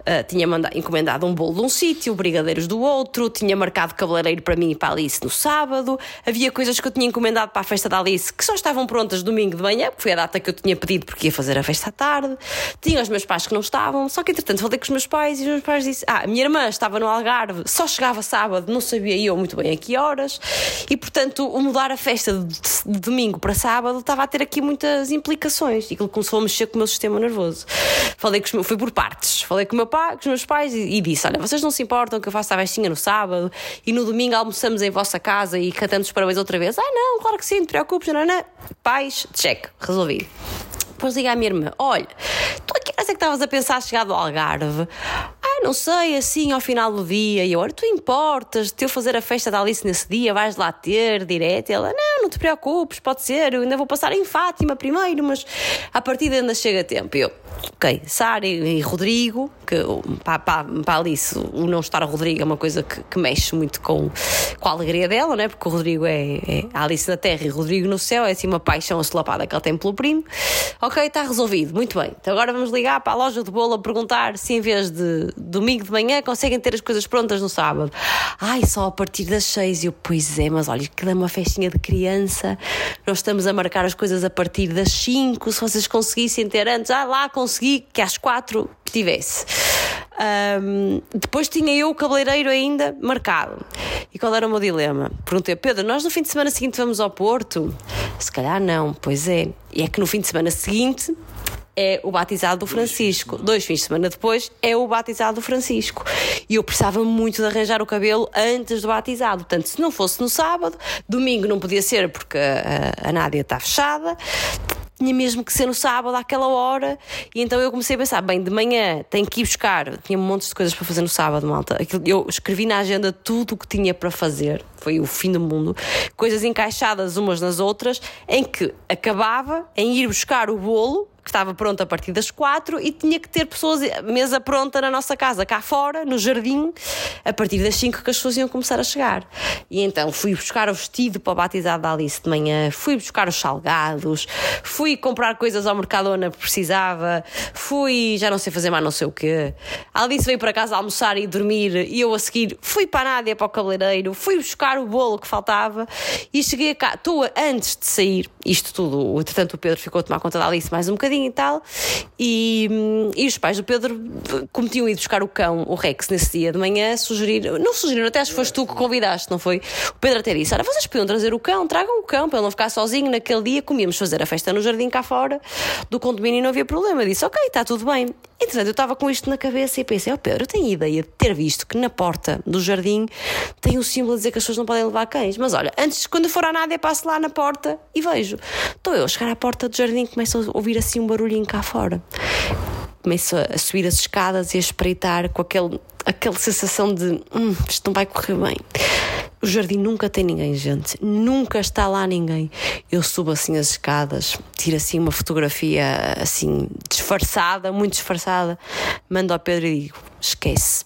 Uh, tinha mandado, encomendado um bolo de um sítio, brigadeiros do outro, tinha marcado cabeleireiro para mim e para a Alice no sábado, havia coisas que eu tinha encomendado para a festa da Alice que só estavam prontas domingo de manhã, que foi a data que eu tinha pedido porque ia fazer a festa à tarde, tinha os meus pais que não estavam, só que entretanto falei com os meus pais e os meus pais disseram: Ah, a minha irmã estava no Algarve, só chegava sábado, não sabia eu muito bem a que horas, e portanto o mudar a festa de, domingo para sábado estava a ter aqui muitas implicações e aquilo começou a mexer com o meu sistema nervoso. Falei meus, fui por partes, falei com meu pai, com os meus pais e, e, disse: Olha, vocês não se importam que eu faça a vestinha no sábado e no domingo almoçamos em vossa casa e cantamos os parabéns outra vez? Ah, não, claro que sim, não te preocupes, não, não. Pais, check, resolvido. Depois liga à minha irmã: Olha, tu a que é que estavas a pensar chegar do Algarve? Ah, não sei, assim ao final do dia. E eu, olha, tu importas de eu fazer a festa da Alice nesse dia? Vais lá ter direto? E ela, não, não te preocupes, pode ser, eu ainda vou passar em Fátima primeiro, mas a partir de ainda chega tempo. E eu, ok, Sara e, Rodrigo, que para, para, Alice o não estar a Rodrigo é uma coisa que, que, mexe muito com, com a alegria dela, não é? Porque o Rodrigo é, é Alice na terra e o Rodrigo no céu, é assim uma paixão assolapada que ela tem pelo primo. Ok, está resolvido, muito bem. Então agora vamos ligar para a loja de bolo a perguntar se em vez de domingo de manhã conseguem ter as coisas prontas no sábado. Ai, só a partir das seis. Eu, pois é, mas olha, que é uma festinha de criança, nós estamos a marcar as coisas a partir das cinco. Se vocês conseguissem ter antes, ah lá, consegui que às quatro tivesse. Um, depois tinha eu o cabeleireiro ainda marcado. E qual era o meu dilema? Perguntei, Pedro, nós no fim de semana seguinte vamos ao Porto? Se calhar não, pois é. E é que no fim de semana seguinte é o batizado do Francisco. Dois fins de semana depois é o batizado do Francisco. E eu precisava muito de arranjar o cabelo antes do batizado. Portanto, se não fosse no sábado, domingo não podia ser porque a, a Nádia está fechada tinha mesmo que ser no sábado, àquela hora, e então eu comecei a pensar: bem, de manhã tenho que ir buscar, tinha um monte de coisas para fazer no sábado, malta. Eu escrevi na agenda tudo o que tinha para fazer, foi o fim do mundo, coisas encaixadas umas nas outras, em que acabava em ir buscar o bolo que estava pronto a partir das quatro e tinha que ter pessoas, mesa pronta na nossa casa, cá fora, no jardim, a partir das cinco que as pessoas iam começar a chegar. E então fui buscar o vestido para o batizado da Alice de manhã, fui buscar os salgados, fui comprar coisas ao mercado onde precisava, fui, já não sei fazer mais não sei o quê. A Alice veio para casa almoçar e dormir e eu a seguir fui para a Nádia para o cabeleireiro, fui buscar o bolo que faltava e cheguei cá, estou antes de sair, isto tudo, entretanto o Pedro ficou a tomar conta da Alice mais um bocadinho e tal. E, e os pais do Pedro, como tinham ido buscar o cão, o Rex, nesse dia de manhã, sugeriram, não sugeriram, até acho que foste tu que convidaste, não foi? O Pedro até disse: Olha, vocês podiam trazer o cão, tragam o cão para ele não ficar sozinho naquele dia. Comíamos fazer a festa no jardim cá fora do condomínio e não havia problema. Disse: Ok, está tudo bem. Entretanto, eu estava com isto na cabeça e pensei: Ó oh, Pedro, eu tenho ideia de ter visto que na porta do jardim tem um símbolo a dizer que as pessoas não podem levar cães. Mas olha, antes, quando for à nada, eu passo lá na porta e vejo. Estou eu a chegar à porta do jardim começo a ouvir assim um barulhinho cá fora. Começo a subir as escadas e a espreitar com aquele, aquela sensação de hum, isto não vai correr bem. O jardim nunca tem ninguém, gente. Nunca está lá ninguém. Eu subo assim as escadas, tiro assim uma fotografia assim disfarçada, muito disfarçada, mando ao Pedro e digo: esquece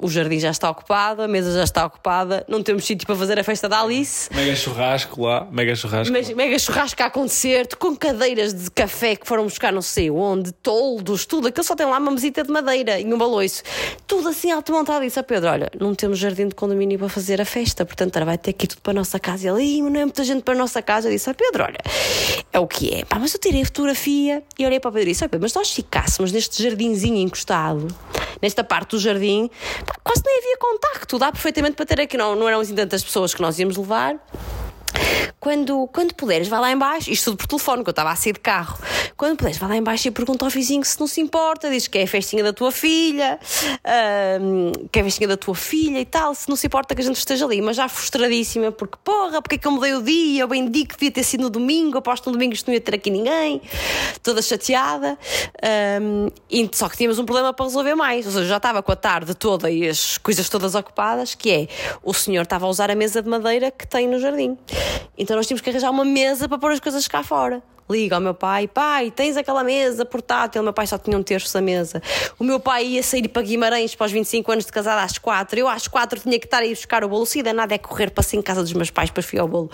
o jardim já está ocupado, a mesa já está ocupada, não temos sítio para fazer a festa da Alice. Mega churrasco lá, mega churrasco. Mega, mega churrasco a acontecer, com cadeiras de café que foram buscar não sei onde, toldos, tudo. Aquilo só tem lá uma mesita de madeira e um baloiço. Tudo assim alto montado. E disse a Pedro: Olha, não temos jardim de condomínio para fazer a festa, portanto vai ter que ir tudo para a nossa casa. E ele, não é muita gente para a nossa casa. Eu disse a Pedro: Olha, é o que é. Pá, mas eu tirei a fotografia e olhei para o Pedro e disse: Pedro, mas nós ficássemos neste jardinzinho encostado, nesta parte do jardim, quase nem havia contacto, dá perfeitamente para ter aqui, não, não eram assim tantas pessoas que nós íamos levar. Quando, quando puderes, vai lá embaixo, isto tudo por telefone, que eu estava a sair de carro. quando puderes, vai lá embaixo e pergunta ao vizinho se não se importa, diz que é a festinha da tua filha, que é a festinha da tua filha e tal, se não se importa que a gente esteja ali, mas já frustradíssima, porque porra, porque é que eu mudei o dia, eu bem digo que devia ter sido no domingo, aposto no domingo isto não ia ter aqui ninguém, toda chateada, e só que tínhamos um problema para resolver mais, ou seja, já estava com a tarde toda e as coisas todas ocupadas, que é, o senhor estava a usar a mesa de madeira que tem no jardim, então nós tínhamos que arranjar uma mesa para pôr as coisas cá fora liga ao meu pai, pai, tens aquela mesa portátil, o meu pai só tinha um terço da mesa. O meu pai ia sair para Guimarães para os 25 anos de casado às 4, eu às 4 tinha que estar a ir buscar o bolo, se nada é correr para em casa dos meus pais para fui ao bolo.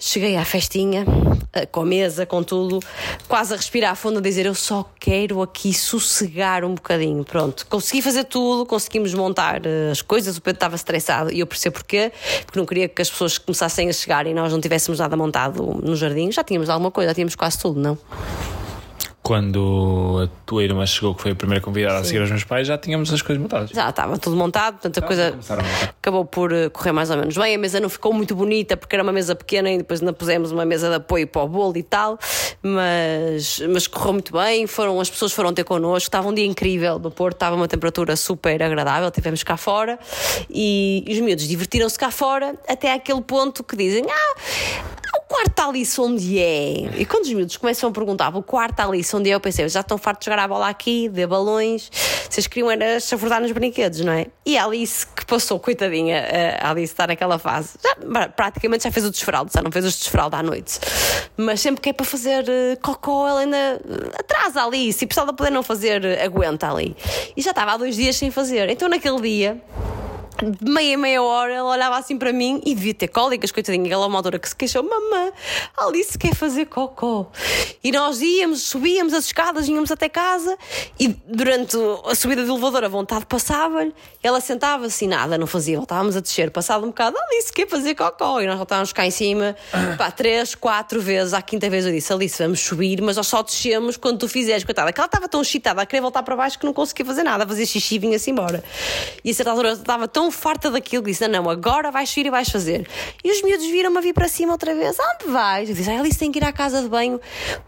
Cheguei à festinha, eh, com a mesa, com tudo, quase a respirar a fundo, a dizer eu só quero aqui sossegar um bocadinho. Pronto, consegui fazer tudo, conseguimos montar eh, as coisas, o Pedro estava estressado e eu percebo porquê, porque não queria que as pessoas começassem a chegar e nós não tivéssemos nada montado no jardim, já tínhamos alguma coisa, já tínhamos quase tudo, não? Quando a tua irmã chegou, que foi a primeira convidada a seguir os meus pais, já tínhamos as coisas montadas. Já estava tudo montado, portanto a coisa começaram a montar. acabou por eh, correr mais ou menos bem. A mesa não ficou muito bonita porque era uma mesa pequena e depois ainda pusemos uma mesa de apoio para o bolo e tal, mas, mas correu muito bem. Foram, as pessoas foram ter connosco, estava um dia incrível do Porto, estava uma temperatura super agradável, tivemos cá fora e, e os miúdos divertiram-se cá fora até aquele ponto que dizem: Ah, o quarto Alice onde é? E quando os miúdos começam a perguntar o quarto Alice onde é, eu pensei, já estão fartos de jogar a bola aqui, de balões, vocês queriam era chafurdar nos brinquedos, não é? E a Alice que passou, coitadinha, a Alice está naquela fase, já, praticamente já fez o desfraldo, já não fez o desfraldo à noite, mas sempre que é para fazer eh, cocó, ela ainda eh, atrasa a Alice, e apesar de poder não fazer, eh, aguenta ali. E já estava há dois dias sem fazer, então naquele dia de meia meia hora ela olhava assim para mim e devia ter cólicas, coitadinha. Ela é uma altura que se queixou: Mamã, Alice quer fazer cocó. E nós íamos, subíamos as escadas, íamos até casa e durante a subida do elevador a vontade passava-lhe. Ela sentava-se e nada, não fazia. Voltávamos a descer, passava um bocado: Alice quer fazer cocó. E nós voltávamos cá em cima, pá, três, quatro vezes. À quinta vez eu disse: Alice, vamos subir, mas nós só descemos quando tu fizeres. Coitada, que ela estava tão excitada a querer voltar para baixo que não conseguia fazer nada, fazer xixi e vinha-se embora. E a certa altura estava tão farta daquilo, disse: Não, não, agora vais subir e vais fazer. E os miúdos viram-me a vir para cima outra vez: Onde vais? Eu disse: ah, Alice tem que ir à casa de banho.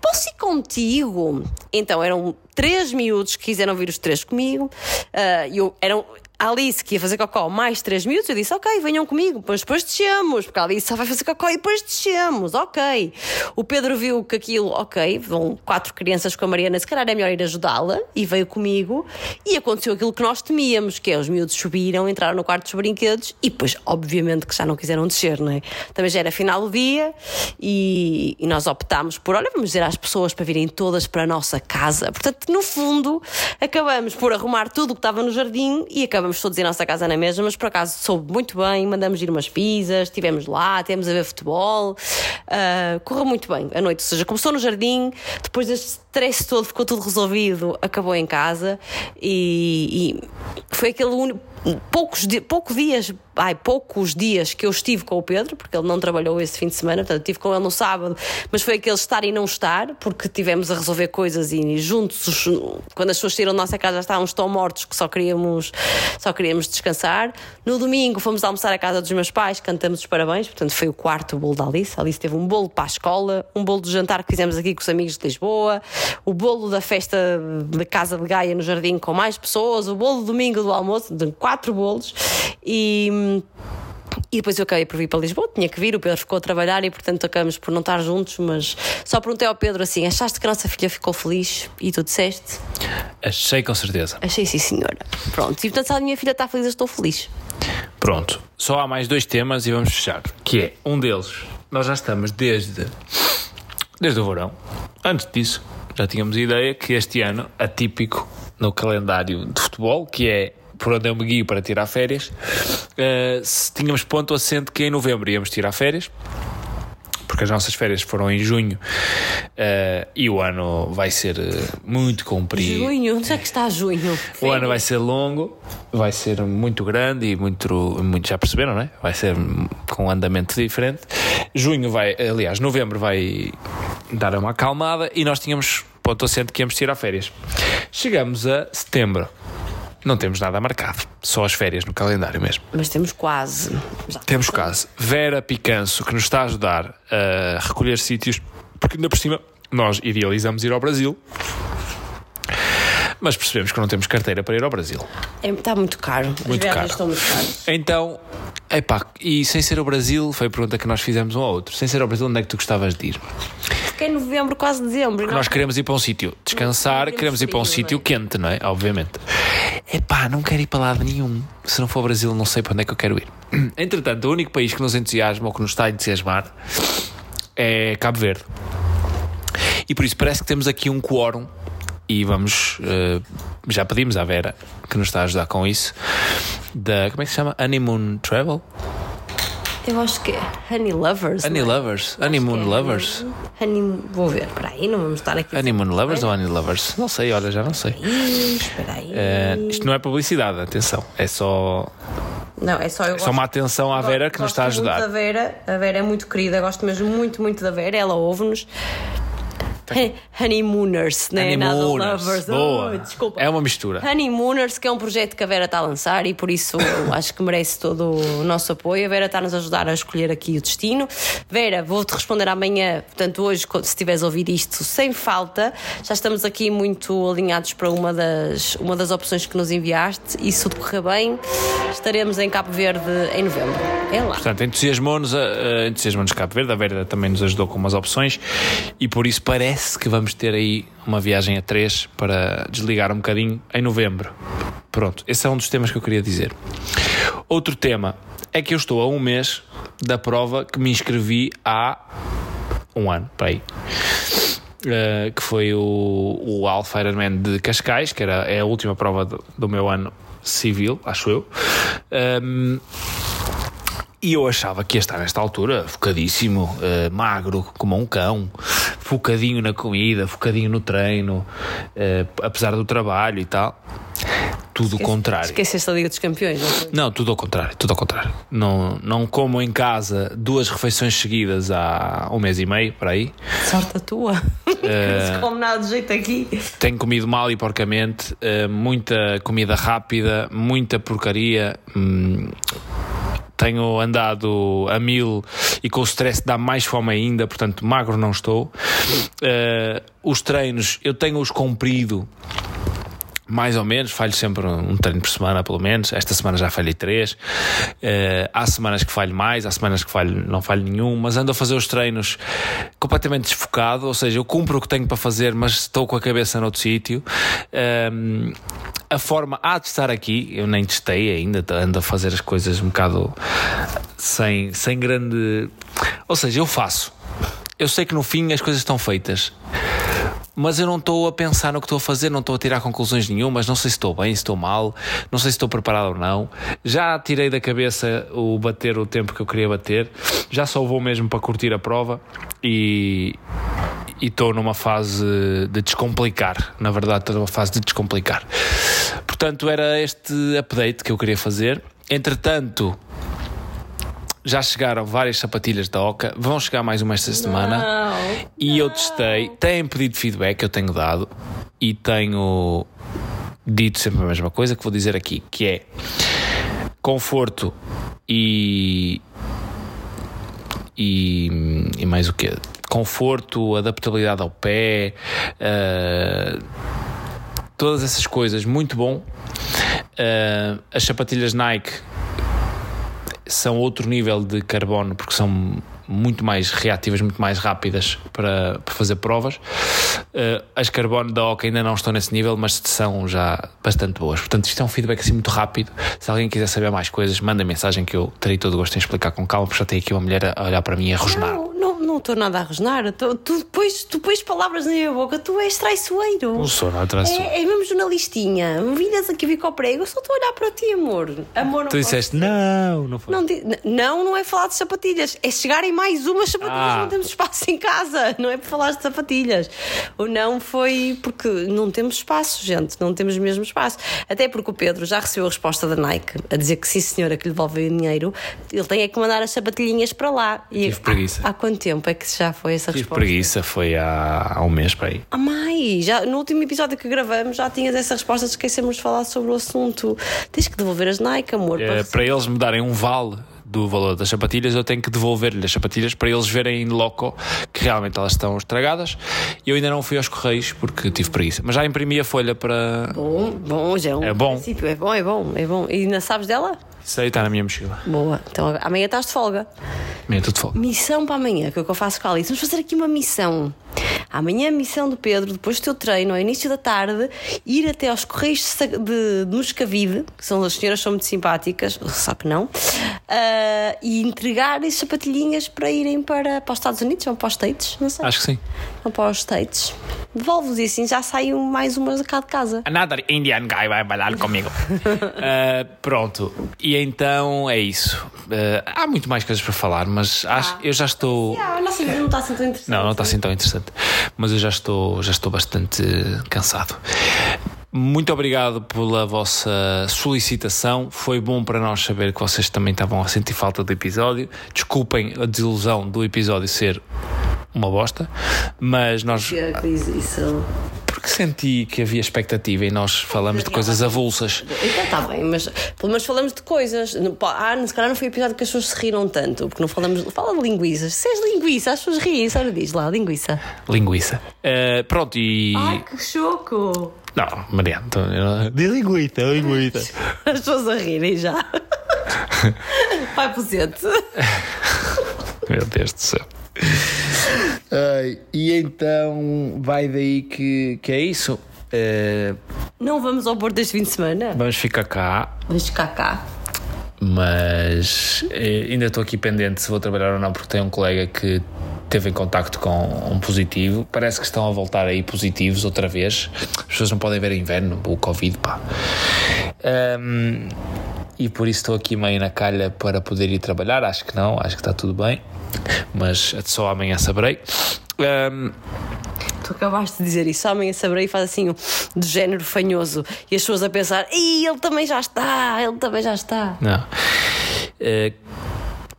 Posso ir contigo? Então eram três miúdos que quiseram vir os três comigo. Ah, eu, eram. A Alice que ia fazer cocó mais três minutos, eu disse, ok, venham comigo, mas depois descemos, porque a Alice só vai fazer cocó e depois descemos, ok. O Pedro viu que aquilo, ok, vão quatro crianças com a Mariana, se calhar é melhor ir ajudá-la, e veio comigo, e aconteceu aquilo que nós temíamos, que é os miúdos subiram, entraram no quarto dos brinquedos, e depois, obviamente, que já não quiseram descer, não é? Também já era final do dia, e, e nós optámos por, olha, vamos dizer às pessoas para virem todas para a nossa casa. Portanto, no fundo, acabamos por arrumar tudo o que estava no jardim, e acabamos todos em nossa casa na mesma, mas por acaso soube muito bem, mandamos ir umas pizzas, estivemos lá, estivemos a ver futebol, uh, correu muito bem a noite, ou seja, começou no jardim, depois deste stress todo ficou tudo resolvido, acabou em casa e, e foi aquele único poucos, di poucos dias, ai, poucos dias que eu estive com o Pedro, porque ele não trabalhou esse fim de semana, portanto, estive com ele no sábado, mas foi aquele estar e não estar, porque tivemos a resolver coisas e juntos, quando as pessoas saíram da nossa casa, já estávamos tão mortos que só queríamos, só queríamos descansar. No domingo fomos almoçar à casa dos meus pais, cantamos os parabéns, portanto, foi o quarto bolo da Alice. A Alice teve um bolo para a escola, um bolo de jantar que fizemos aqui com os amigos de Lisboa, o bolo da festa da Casa de Gaia no jardim com mais pessoas, o bolo do domingo do almoço, de quatro quatro bolos e. E depois eu acabei por vir para Lisboa, tinha que vir, o Pedro ficou a trabalhar e portanto acabamos por não estar juntos, mas só perguntei ao Pedro assim: achaste que a nossa filha ficou feliz? E tu disseste? Achei com certeza. Achei sim, senhora. Pronto, e portanto, se a minha filha está feliz, eu estou feliz. Pronto, só há mais dois temas e vamos fechar. Que é, um deles, nós já estamos desde, desde o verão. Antes disso, já tínhamos ideia que este ano, atípico no calendário de futebol, que é por onde eu me guio para tirar férias, uh, tínhamos ponto assente que em novembro íamos tirar férias porque as nossas férias foram em junho uh, e o ano vai ser uh, muito comprido. Junho? Onde é que está junho? O ano vai ser longo, vai ser muito grande e muito, muito já perceberam, não é? Vai ser com um andamento diferente. Junho vai, aliás, novembro vai dar uma acalmada e nós tínhamos ponto assente que íamos tirar férias. Chegamos a setembro não temos nada marcado, só as férias no calendário mesmo. Mas temos quase. Já. Temos quase. Vera Picanço, que nos está a ajudar a recolher sítios, porque ainda por cima nós idealizamos ir ao Brasil. Mas percebemos que não temos carteira para ir ao Brasil. É, está muito caro. As Muito viagens caro. estão muito caras. Então, epá, e sem ser o Brasil, foi a pergunta que nós fizemos um ao outro. Sem ser o Brasil, onde é que tu gostavas de ir? Porque é novembro, quase dezembro. Nós queremos ir para um sítio descansar, Não queremos ir para um sítio é? quente, não é? Obviamente. Epá, não quero ir para lado nenhum. Se não for o Brasil, não sei para onde é que eu quero ir. Entretanto, o único país que nos entusiasma ou que nos está a entusiasmar é Cabo Verde. E por isso parece que temos aqui um quórum e vamos. eh, já pedimos à Vera que nos está a ajudar com isso. Da. Como é que se chama? Honeymoon Travel? Eu acho que é Honey Lovers. Honey é? Lovers? Honeymoon Acho é Lovers? Vou ver, espera aí, não vamos estar aqui. Honeymoon Lovers ou Honey Lovers? Não sei, olha, já não sei. Espera aí. Eh, isto não é publicidade, atenção. É só, Não, é só eu é só uma atenção à Vera que nos está a muito ajudar. da Vera, a Vera é muito querida, gosto mesmo muito, muito da Vera, ela ouve-nos. Honeymooners, não é nada Honeymooners. lovers. Boa. Oh, desculpa. É uma mistura. Honeymooners, que é um projeto que a Vera está a lançar e por isso acho que merece todo o nosso apoio. A Vera está-nos a ajudar a escolher aqui o destino. Vera, vou-te responder amanhã, portanto, hoje, se estiveres a ouvir isto, sem falta. Já estamos aqui muito alinhados para uma das, uma das opções que nos enviaste e se tudo correr bem, estaremos em Cabo Verde em novembro. É lá. Portanto, entusiasmou-nos, a- entusiasmou-nos Cabo Verde, a Vera também nos ajudou com umas opções e por isso parece que vamos ter aí uma viagem a três para desligar um bocadinho em novembro. Pronto, esse é um dos temas que eu queria dizer. Outro tema é que eu estou a um mês da prova que me inscrevi há um ano, para aí. Uh, que foi o, o Alpha Ironman de Cascais, que era, é a última prova do, do meu ano civil, acho eu. Um, e eu achava que ia estar nesta altura focadíssimo, eh, magro, como um cão, focadinho na comida, focadinho no treino, eh, apesar do trabalho e tal. Tudo o contrário. Esqueceste a Liga dos Campeões, não? Não, tudo ao contrário, tudo ao contrário. Não, não como em casa duas refeições seguidas há um mês e meio, por aí. Sorte a tua. Não se come nada de jeito aqui. Tenho comido mal e porcamente, muita comida rápida, muita porcaria. hum, tenho andado a mil e com o stress dá mais fome ainda, portanto, magro não estou. Eh, os treinos, eu tenho-os cumprido. Mais ou menos, falho sempre um treino por semana, pelo menos. Esta semana já falhei três. Eh, há semanas que falho mais, há semanas que falho, não falho nenhum, mas ando a fazer os treinos completamente desfocado, ou seja, eu cumpro o que tenho para fazer, mas estou com a cabeça noutro sítio. Ehm, a forma há de estar aqui, eu nem testei ainda, ando a fazer as coisas um bocado sem, sem grande. Ou seja, eu faço. Eu sei que no fim as coisas estão feitas mas eu não estou a pensar no que estou a fazer, não estou a tirar conclusões nenhumas, não sei se estou bem, se estou mal, não sei se estou preparado ou não. Já tirei da cabeça o bater o tempo que eu queria bater, já só vou mesmo para curtir a prova e estou numa fase de descomplicar. Na verdade, estou numa fase de descomplicar. Portanto, era este update que eu queria fazer. Entretanto, já chegaram várias sapatilhas da Oca, vão chegar mais uma esta semana. Não. E eu testei, têm pedido feedback, eu tenho dado e tenho dito sempre a mesma coisa que vou dizer aqui, que é conforto e e, e mais o quê? Conforto, adaptabilidade ao pé, eh, todas essas coisas, muito bom. Eh, as sapatilhas Nike são outro nível de carbono porque são muito mais reativas, muito mais rápidas para, para fazer provas. Eh, as carbono da Oca ainda não estão nesse nível, mas são já bastante boas. Portanto, isto é um feedback assim muito rápido. Se alguém quiser saber mais coisas, manda mensagem que eu terei todo o gosto em explicar com calma, porque já tem aqui uma mulher a olhar para mim e a rosnar. Não, não, não estou nada a rosnar. Tu, tu, pões, tu pões palavras na minha boca, tu és traiçoeiro. Não sou, não atraso. É, é mesmo jornalistinha. Vinhas aqui vir com o prego, eu só estou a olhar para ti, amor. Amor, não Tu disseste, não, não foi. Não, não, não é falar de sapatilhas, é chegarem mais umas sapatilhas, Ah. não temos espaço em casa, não é para falar de sapatilhas. O não foi porque não temos espaço, gente, não temos mesmo espaço. Até porque o Pedro já recebeu a resposta da Nike a dizer que sim, senhora, que lhe devolveu o dinheiro, ele tem é que mandar as sapatilhinhas para lá. E Tive preguiça. Há, há quanto tempo é que já foi essa Tive resposta? preguiça, foi há, há um mês para aí. Ah, mãe, já, no último episódio que gravamos já tinhas essa resposta, esquecemos de falar sobre o assunto. Tens que devolver as Nike, amor. Eh, para para eles me darem um vale do valor das sapatilhas, eu tenho que devolver-lhe as sapatilhas para eles verem em loco que realmente elas estão estragadas. Eu ainda não fui aos correios porque tive preguiça, mas já imprimi a folha para. Bom, bom, já é um É bom. princípio. É bom, é bom, é bom. E ainda sabes dela? Sei, está na minha mochila. Boa. Então amanhã estás de folga. Meia tudo de folga. Missão para amanhã, que é o que eu faço com a Alice. Vamos fazer aqui uma missão. Amanhã a missão do Pedro, depois do teu treino, ao início da tarde, ir até aos Correios de, Sa- de, de Moscavide, que são as senhoras são muito simpáticas, só que não, ah, e entregar as sapatilhinhas para irem para, para os Estados Unidos, ou para os States, não sei. Acho que sim. Ou para os States. Devolve-os e assim já saem mais umas a cá de casa. Another Indian guy vai bailar comigo. Uh, pronto, e então é isso. Uh, há muito mais coisas para falar, mas acho, eu já estou. Ah, a nossa vida não está assim tão interessante. Não, não está assim tão interessante. Mas eu já estou, já estou bastante cansado. Muito obrigado pela vossa solicitação. Foi bom para nós saber que vocês também estavam a sentir falta do episódio. Desculpem a desilusão do episódio ser uma bosta, mas nós. Isso. Porque senti que havia expectativa e nós falamos de coisas avulsas. Então está bem, mas pelo menos falamos de coisas. Ah, se calhar não foi o episódio que as pessoas se riram tanto, porque não falamos. Fala de linguiças. Se és linguiça, as pessoas riem, só diz lá, linguiça. Linguiça. Uh, pronto, e. que choco! Não, Mariana, então, eu- de linguiça, linguiça. As pessoas a rirem já. Vai para o centro. Meu Deus do céu. E então vai daí que, que é isso. Uh, Não vamos ao Porto este fim de semana? vamos ficar cá, Vamos ficar cá. mas eh, ainda estou aqui pendente se vou trabalhar ou não, porque tem um colega que teve em contacto com um positivo. Parece que estão a voltar aí positivos outra vez. As pessoas não podem ver inverno, o Covid, pá. Um, e por isso estou aqui meio na calha para poder ir trabalhar. Acho que não, acho que está tudo bem, mas só amanhã saberei. Um, Tu acabaste de dizer isso, amanhã saberei e faz assim um do género fanhoso. E as pessoas a pensar, Ih, ele também já está, ele também já está. Não. Eh,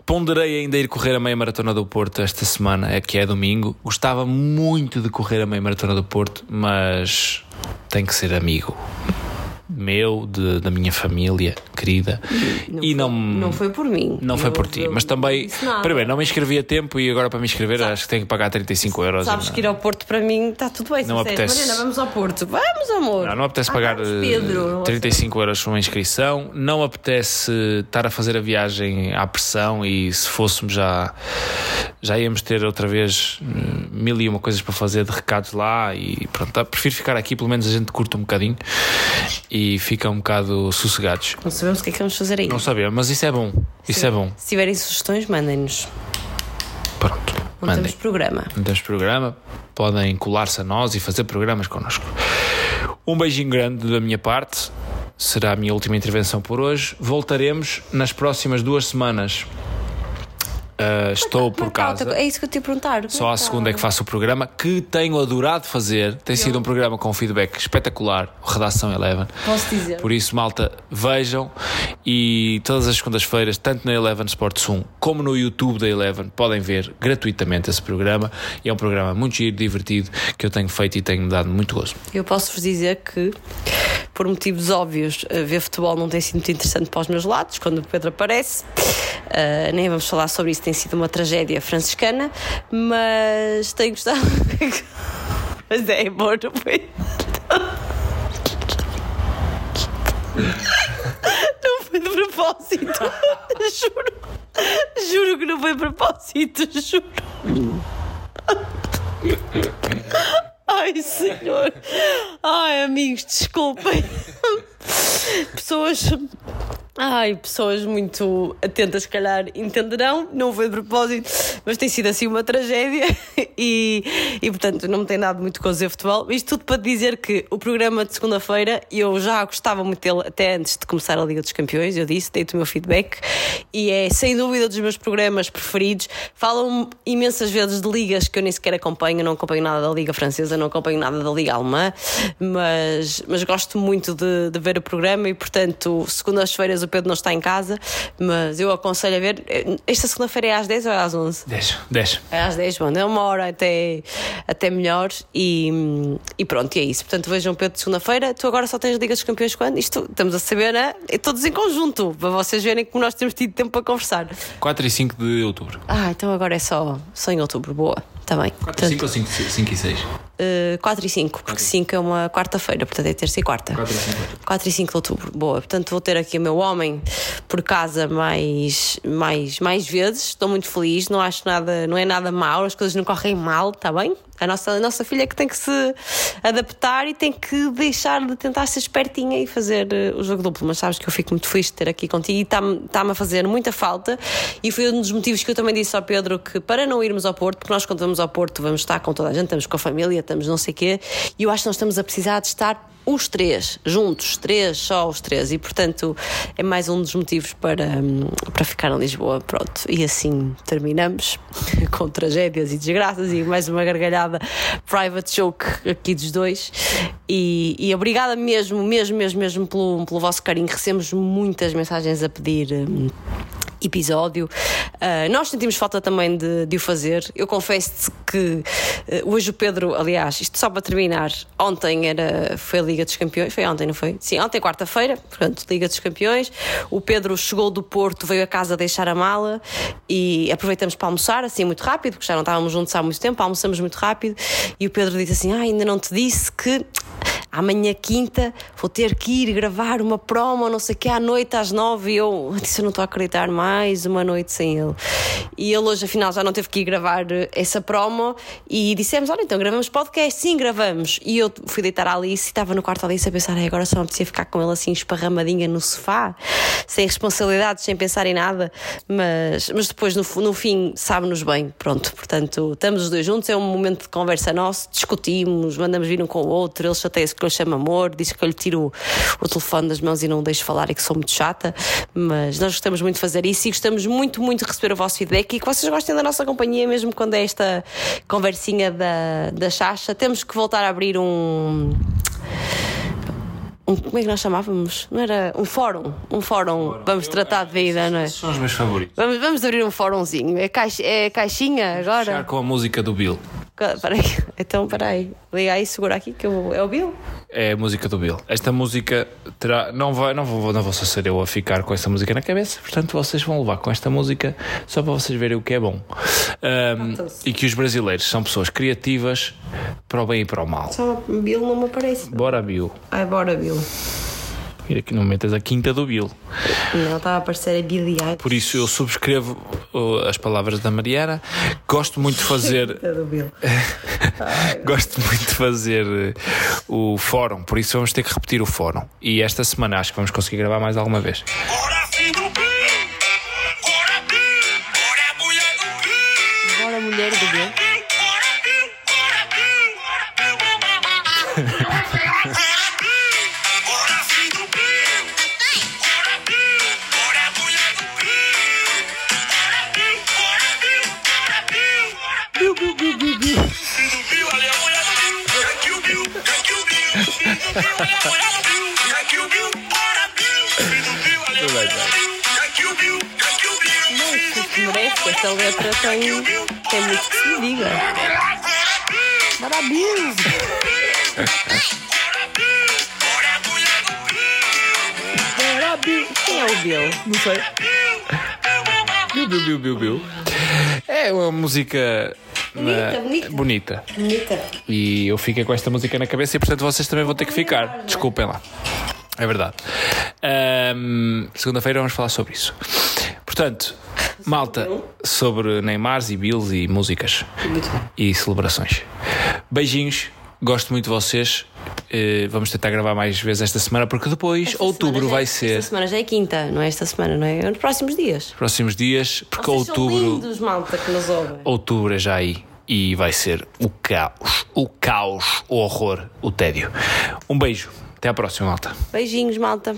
ponderei ainda ir correr a meia maratona do Porto esta semana, é que é domingo. Gostava muito de correr a meia maratona do Porto, mas tem que ser amigo meu, de- da minha família querida. e não. Não foi por mim. Não foi Eu- por ti, mas não também. nada. Primeiro, não me inscrevi a tempo e agora para me inscrever acho que tenho que pagar 35 euros. Sabes Não- que ir ao Porto para mim está tudo bem. Não apetece. Mariana, vamos ao Porto. Vamos, amor. Não, não apetece Ah, pagar vamos, eh, Pedro. Não 35 euros por uma inscrição, não apetece estar a fazer a viagem à pressão e se fôssemos já, já íamos ter outra vez hum, mil e uma coisas para fazer de recados lá e pronto, prefiro ficar aqui, pelo menos a gente curta um bocadinho e fica um bocado sossegados. Não sabemos o que é que vamos fazer aí. Não sabemos, mas isso é bom, isso é bom. Se tiverem sugestões, mandem-nos. Pronto, Não mandem. temos programa. Não temos programa, podem colar-se a nós e fazer programas connosco. Um beijinho grande da minha parte. Será a minha última intervenção por hoje. Voltaremos nas próximas duas semanas. Ah, estou por casa. É isso que eu te ia perguntar. Só à segunda é que faço o programa, que tenho adorado fazer. Tem sido um programa com feedback espetacular. Redação Eleven. Posso dizer? Por isso, malta, vejam. E todas as segundas-feiras, tanto na Eleven Sports 1 como no YouTube da Eleven, podem ver gratuitamente esse programa. E é um programa muito giro, divertido, que eu tenho feito e tenho dado muito gosto. Eu posso-vos dizer que, por motivos óbvios, eh, ver futebol não tem sido muito interessante para os meus lados, quando o Pedro aparece. Eh, nem vamos falar sobre isso, tem sido uma tragédia franciscana, mas tenho gostado. mas é não foi? Não foi de propósito, juro. Juro que não foi de propósito, juro. Ai, senhor. Ai, amigos, desculpem. Pessoas. Ai, pessoas muito atentas, se calhar, entenderão. Não foi de propósito, mas tem sido assim uma tragédia. E, e portanto, não me tem dado muito com o futebol. Isto tudo para dizer que o programa de segunda-feira, eu já gostava muito dele até antes de começar a Liga dos Campeões. Eu disse, dei-te o meu feedback. E é sem dúvida dos meus programas preferidos. Falam imensas vezes de ligas que eu nem sequer acompanho. Não acompanho nada da Liga Francesa, não acompanho nada da Liga Alemã. Mas, mas gosto muito de, de ver o programa e, portanto, segundas-feiras o Pedro não está em casa, mas eu aconselho a ver. Esta segunda-feira é às 10 ou é às 11? 10. 10. É às 10, bom, é uma hora até, até melhor e, e pronto, e é isso. Portanto, vejam Pedro de segunda-feira. Tu agora só tens Liga dos Campeões quando? Isto estamos a saber, né? É todos em conjunto, para vocês verem como nós temos tido tempo para conversar. 4 e 5 de outubro. Ah, então agora é só, só em outubro, boa. Está bem. 4 e 5 ou 5, 5 e 6? Uh, 4 e 5, porque 5 é uma quarta-feira, portanto é terça e quarta. 4 e 5. 4 e 5 de outubro, boa. Portanto vou ter aqui o meu homem por casa mais, mais, mais vezes. Estou muito feliz, não acho nada, não é nada mal, as coisas não correm mal, está bem? A nossa, a nossa filha que tem que se adaptar e tem que deixar de tentar ser espertinha e fazer uh, o jogo duplo. Mas sabes que eu fico muito feliz de ter aqui contigo e está-me está a fazer muita falta. E foi um dos motivos que eu também disse ao Pedro que para não irmos ao Porto, porque nós quando vamos ao Porto vamos estar com toda a gente, estamos com a família, estamos não sei o quê, e eu acho que nós estamos a precisar de estar os três, juntos, três, só os três, e portanto é mais um dos motivos para, hum, para ficar em Lisboa. Pronto, e assim terminamos com tragédias e desgraças e mais uma gargalhada private joke aqui dos dois. E, e obrigada mesmo, mesmo, mesmo, mesmo pelo, pelo vosso carinho. Recebemos muitas mensagens a pedir. Hum, episódio. Uh, nós sentimos falta também de, de o fazer. Eu confesso que uh, hoje o Pedro, aliás, isto só para terminar, ontem era, foi a Liga dos Campeões, foi ontem, não foi? Sim, ontem, quarta-feira, portanto, Liga dos Campeões. O Pedro chegou do Porto, veio a casa deixar a mala e aproveitamos para almoçar, assim, muito rápido, porque já não estávamos juntos há muito tempo, almoçamos muito rápido. E o Pedro disse assim: Ah, ainda não te disse que amanhã quinta vou ter que ir gravar uma promo, não sei o que, à noite às nove. E eu disse: Eu não estou a acreditar mais uma noite sem ele. E ele hoje, afinal, já não teve que ir gravar eh, essa promo. E dissemos: Olha, então gravamos podcast? Sim, gravamos. E eu fui deitar a Alice e estava no quarto Alice a pensar: Agora só me apetecia ficar com ele assim, esparramadinha no sofá, sem responsabilidades, sem pensar em nada. Mas, mas depois, no, no fim, sabe-nos bem. Pronto, portanto, estamos os dois juntos. É um momento de conversa nosso, discutimos, mandamos vir um com o outro. Ele chateia-se que eu chamo amor, diz que eu lhe tiro o telefone das mãos e não o deixo falar e que sou muito chata. Mas nós gostamos muito de fazer isso e gostamos muito, muito de receber o vosso feedback e que vocês gostem da nossa companhia, mesmo quando é esta conversinha da, da Chacha. Temos que voltar a abrir um. Como é que nós chamávamos? Não era um fórum, um fórum, vamos tratar de vida, não é? São os meus favoritos. Vamos, vamos abrir um fórumzinho. É, caixa, é caixinha agora? Fechar com a música do Bill. Peraí, então peraí. Liga aí, segura aqui que eu. É o Bill? É a música do Bill. Esta música terá. Não, vai, não, vou, não vou ser eu a ficar com esta música na cabeça, portanto vocês vão levar com esta música só para vocês verem o que é bom. Um, e que os brasileiros são pessoas criativas para o bem e para o mal. Só Bill não me aparece. Bora, Bill. Ai, bora, Bill. Ir aqui no momento a quinta do Bill. Não, estava a aparecer a Billy Eilish. Por isso eu subscrevo uh, as palavras da Mariana. Gosto muito de fazer. do Bill. Gosto muito de fazer uh, o fórum, por isso vamos ter que repetir o fórum. E esta semana acho que vamos conseguir gravar mais alguma vez. Bora, mulher do Bill. Bill, Não, isso merece, esta letra tem, tem muito que se diga. Bill. Bora, Bill. Quem é o Bill? Não sei. Biu, biu, biu, biu, biu. É uma música. Bonita, eh, bonita. bonita. Bonita. E eu fiquei com esta música na cabeça e portanto vocês também vão ter que ficar. Desculpem lá. É verdade. Ahm, Segunda-feira vamos falar sobre isso. Portanto, malta, sobre Neymars e Bills e músicas e celebrações. Beijinhos, gosto muito de vocês. Eh, vamos tentar gravar mais vezes esta semana porque depois Esta outubro já é- vai ser. Esta semana já é quinta, não é esta semana, não é? É nos próximos dias. Próximos dias, porque Vocês outubro. São lindos, malta, que nos ouvem. Outubro é já aí e vai ser o caos, o caos, o horror, o tédio. Um beijo, até à próxima, malta. Beijinhos, malta.